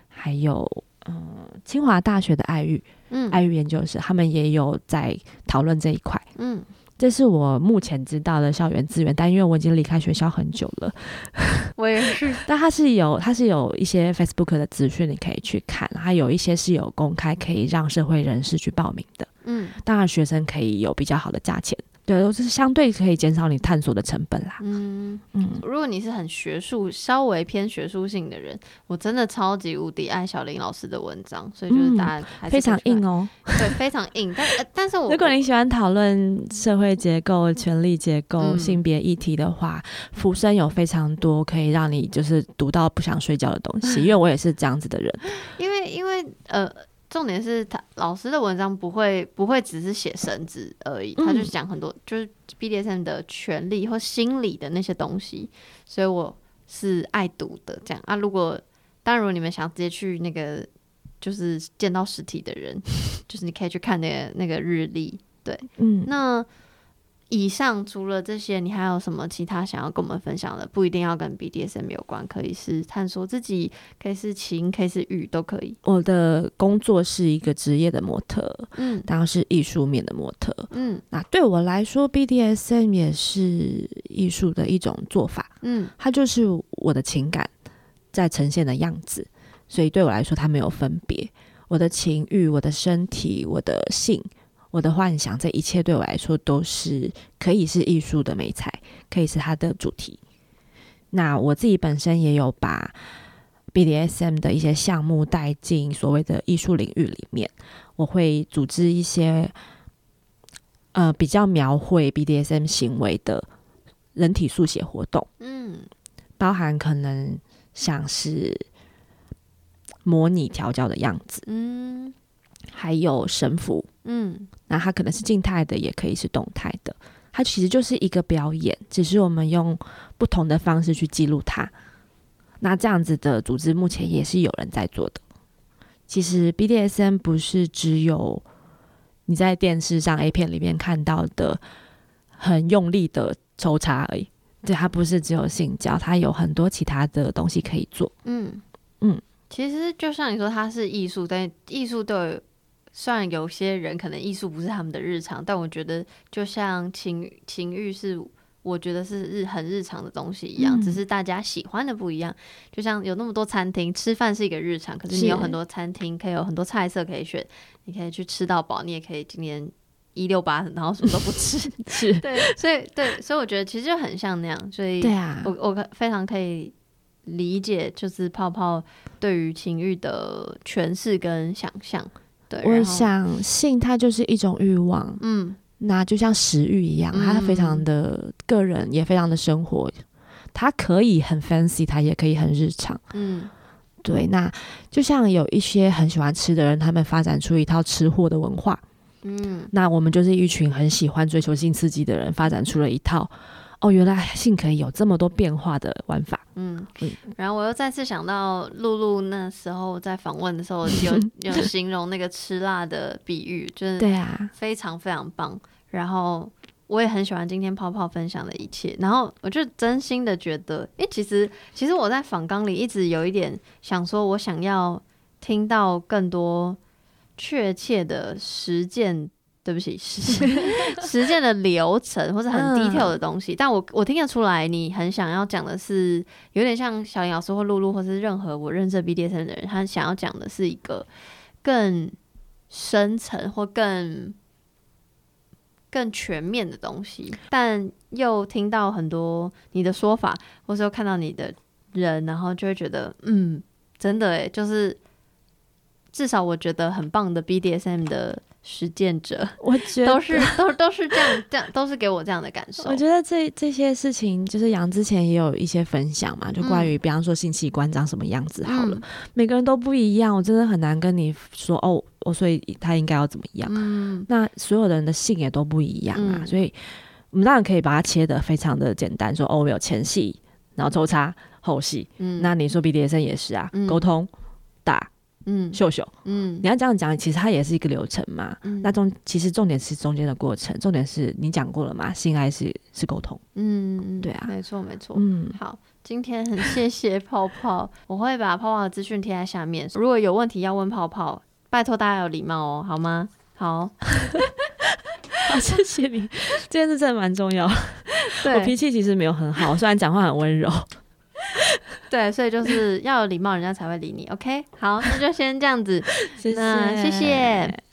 [SPEAKER 2] 还有嗯清华大学的爱育
[SPEAKER 1] 嗯
[SPEAKER 2] 爱育研究室，他们也有在讨论这一块。
[SPEAKER 1] 嗯
[SPEAKER 2] 这是我目前知道的校园资源，但因为我已经离开学校很久了，
[SPEAKER 1] 我也是。
[SPEAKER 2] 但它是有它是有一些 Facebook 的资讯你可以去看，它有一些是有公开可以让社会人士去报名的。
[SPEAKER 1] 嗯
[SPEAKER 2] 当然，学生可以有比较好的价钱，对，就是相对可以减少你探索的成本啦。
[SPEAKER 1] 嗯，
[SPEAKER 2] 嗯，
[SPEAKER 1] 如果你是很学术、稍微偏学术性的人，我真的超级无敌爱小林老师的文章，所以就是
[SPEAKER 2] 嗯
[SPEAKER 1] 大家还是
[SPEAKER 2] 非常硬
[SPEAKER 1] 哦，
[SPEAKER 2] 哦。
[SPEAKER 1] 对，非常硬。但呃但是我
[SPEAKER 2] 如果你喜欢讨论社会结构、权力结构、
[SPEAKER 1] 嗯
[SPEAKER 2] 性别议题的话，浮生有非常多可以让你就是读到不想睡觉的东西。因为我也是这样子的人，
[SPEAKER 1] 因为因为呃，重点是他老师的文章不会不会只是写绳子而已，他就
[SPEAKER 2] 嗯
[SPEAKER 1] 讲很多就是 BDSM 的权利或心理的那些东西，所以我是爱读的这样啊。如果当然，如果你们想直接去那个就是见到实体的人，就是你可以去看那个那个日历。
[SPEAKER 2] 嗯，
[SPEAKER 1] 那以上除了这些，你还有什么其他想要跟我们分享的？不一定要跟 BDSM 有关，可以是探索自己，可以是情，可以是欲，都可以。
[SPEAKER 2] 我的工作是一个职业的模特，
[SPEAKER 1] 嗯
[SPEAKER 2] 当然是艺术面的模特。
[SPEAKER 1] 嗯
[SPEAKER 2] 那对我来说，BDSM 也是艺术的一种做法，
[SPEAKER 1] 嗯
[SPEAKER 2] 它就是我的情感在呈现的样子，所以对我来说，它没有分别。我的情欲、我的身体、我的性、我的幻想，这一切对我来说都是可以是艺术的美材，可以是它的主题。那我自己本身也有把 BDSM 的一些项目带进所谓的艺术领域里面，我会组织一些呃比较描绘 BDSM 行为的人体速写活动。
[SPEAKER 1] 嗯
[SPEAKER 2] 包含可能像是模拟调教的样子，
[SPEAKER 1] 嗯
[SPEAKER 2] 还有神符，
[SPEAKER 1] 嗯
[SPEAKER 2] 那它可能是静态的，也可以是动态的。它其实就是一个表演，只是我们用不同的方式去记录它。那这样子的组织目前也是有人在做的。其实 BDSM 不是只有你在电视上 A 片里面看到的很用力的抽插而已。对，它不是只有性交，它有很多其他的东西可以做。
[SPEAKER 1] 嗯
[SPEAKER 2] 嗯，
[SPEAKER 1] 其实就像你说，它是艺术，但艺术都有。虽然有些人可能艺术不是他们的日常，但我觉得就像情情欲是，我觉得是日很日常的东西一样，
[SPEAKER 2] 嗯
[SPEAKER 1] 只是大家喜欢的不一样。就像有那么多餐厅，吃饭是一个日常，可是你有很多餐厅可以有很多菜色可以选，你可以去吃到饱，你也可以今年一六八，然后什么都不吃。
[SPEAKER 2] 是，
[SPEAKER 1] 对，所以对，所以我觉得其实就很像那样，所以
[SPEAKER 2] 对啊
[SPEAKER 1] 我，我非常可以理解，就是泡泡对于情欲的诠释跟想象。对，
[SPEAKER 2] 我，想性它就是一种欲望，
[SPEAKER 1] 嗯
[SPEAKER 2] 那就像食欲一样，它非常的个人，也非常的生活。它可以很 fancy，它也可以很日常。
[SPEAKER 1] 嗯
[SPEAKER 2] 对，那就像有一些很喜欢吃的人，他们发展出一套吃货的文化。
[SPEAKER 1] 嗯
[SPEAKER 2] 那我们就是一群很喜欢追求性刺激的人，发展出了一套哦，原来性可以有这么多变化的玩法。
[SPEAKER 1] 嗯
[SPEAKER 2] 嗯，
[SPEAKER 1] 然后我又再次想到露露那时候在访问的时候有 有形容那个吃辣的比喻，就是
[SPEAKER 2] 对啊，
[SPEAKER 1] 非常非常棒。然后我也很喜欢今天泡泡分享的一切。然后我就真心的觉得，诶，其实其实我在访纲里一直有一点想说，我想要听到更多确切的实践。对不起，实实践的流程或者很
[SPEAKER 2] 嗯。
[SPEAKER 1] detail 的东西，但我我听得出来，你很想要讲的是有点像小林老师或露露，或是任何我认识的 BDSM 的人，他想要讲的是一个更深层或更更全面的东西，但又听到很多你的说法，或是又看到你的人，然后就会觉得，嗯，真的诶，就是至少我觉得很棒的 BDSM 的实践者，
[SPEAKER 2] 我觉得
[SPEAKER 1] 都是都都是这样这样，都是给我这样的感受。
[SPEAKER 2] 我觉得这这些事情，就是杨之前也有一些分享嘛，就关于比方说性器官长什么样子好了，
[SPEAKER 1] 嗯
[SPEAKER 2] 每个人都不一样，我真的很难跟你说哦，我所以他应该要怎么样。
[SPEAKER 1] 嗯
[SPEAKER 2] 那所有人的性也都不一样啊，
[SPEAKER 1] 嗯
[SPEAKER 2] 所以我们当然可以把它切的非常的简单，说哦，我有前戏，然后抽插后戏。
[SPEAKER 1] 嗯
[SPEAKER 2] 那你说 BDSN 也是啊，
[SPEAKER 1] 嗯
[SPEAKER 2] 沟通、打、
[SPEAKER 1] 嗯
[SPEAKER 2] 秀秀，
[SPEAKER 1] 嗯
[SPEAKER 2] 你要这样讲，其实它也是一个流程嘛。
[SPEAKER 1] 嗯
[SPEAKER 2] 那中其实重点是中间的过程，重点是你讲过了嘛，性爱是是沟通。
[SPEAKER 1] 嗯嗯
[SPEAKER 2] 对啊
[SPEAKER 1] 没错没错。
[SPEAKER 2] 嗯，
[SPEAKER 1] 好，今天很谢谢泡泡，我会把泡泡的资讯贴在下面。如果有问题要问泡泡，拜托大家有礼貌哦，好吗？好，
[SPEAKER 2] 好，谢谢你，这件事真的蛮重要。我脾气其实没有很好，虽然讲话很温柔。
[SPEAKER 1] 对，所以就是要有礼貌，人家才会理你。OK，好，那就先这样子。
[SPEAKER 2] 谢
[SPEAKER 1] 那谢谢。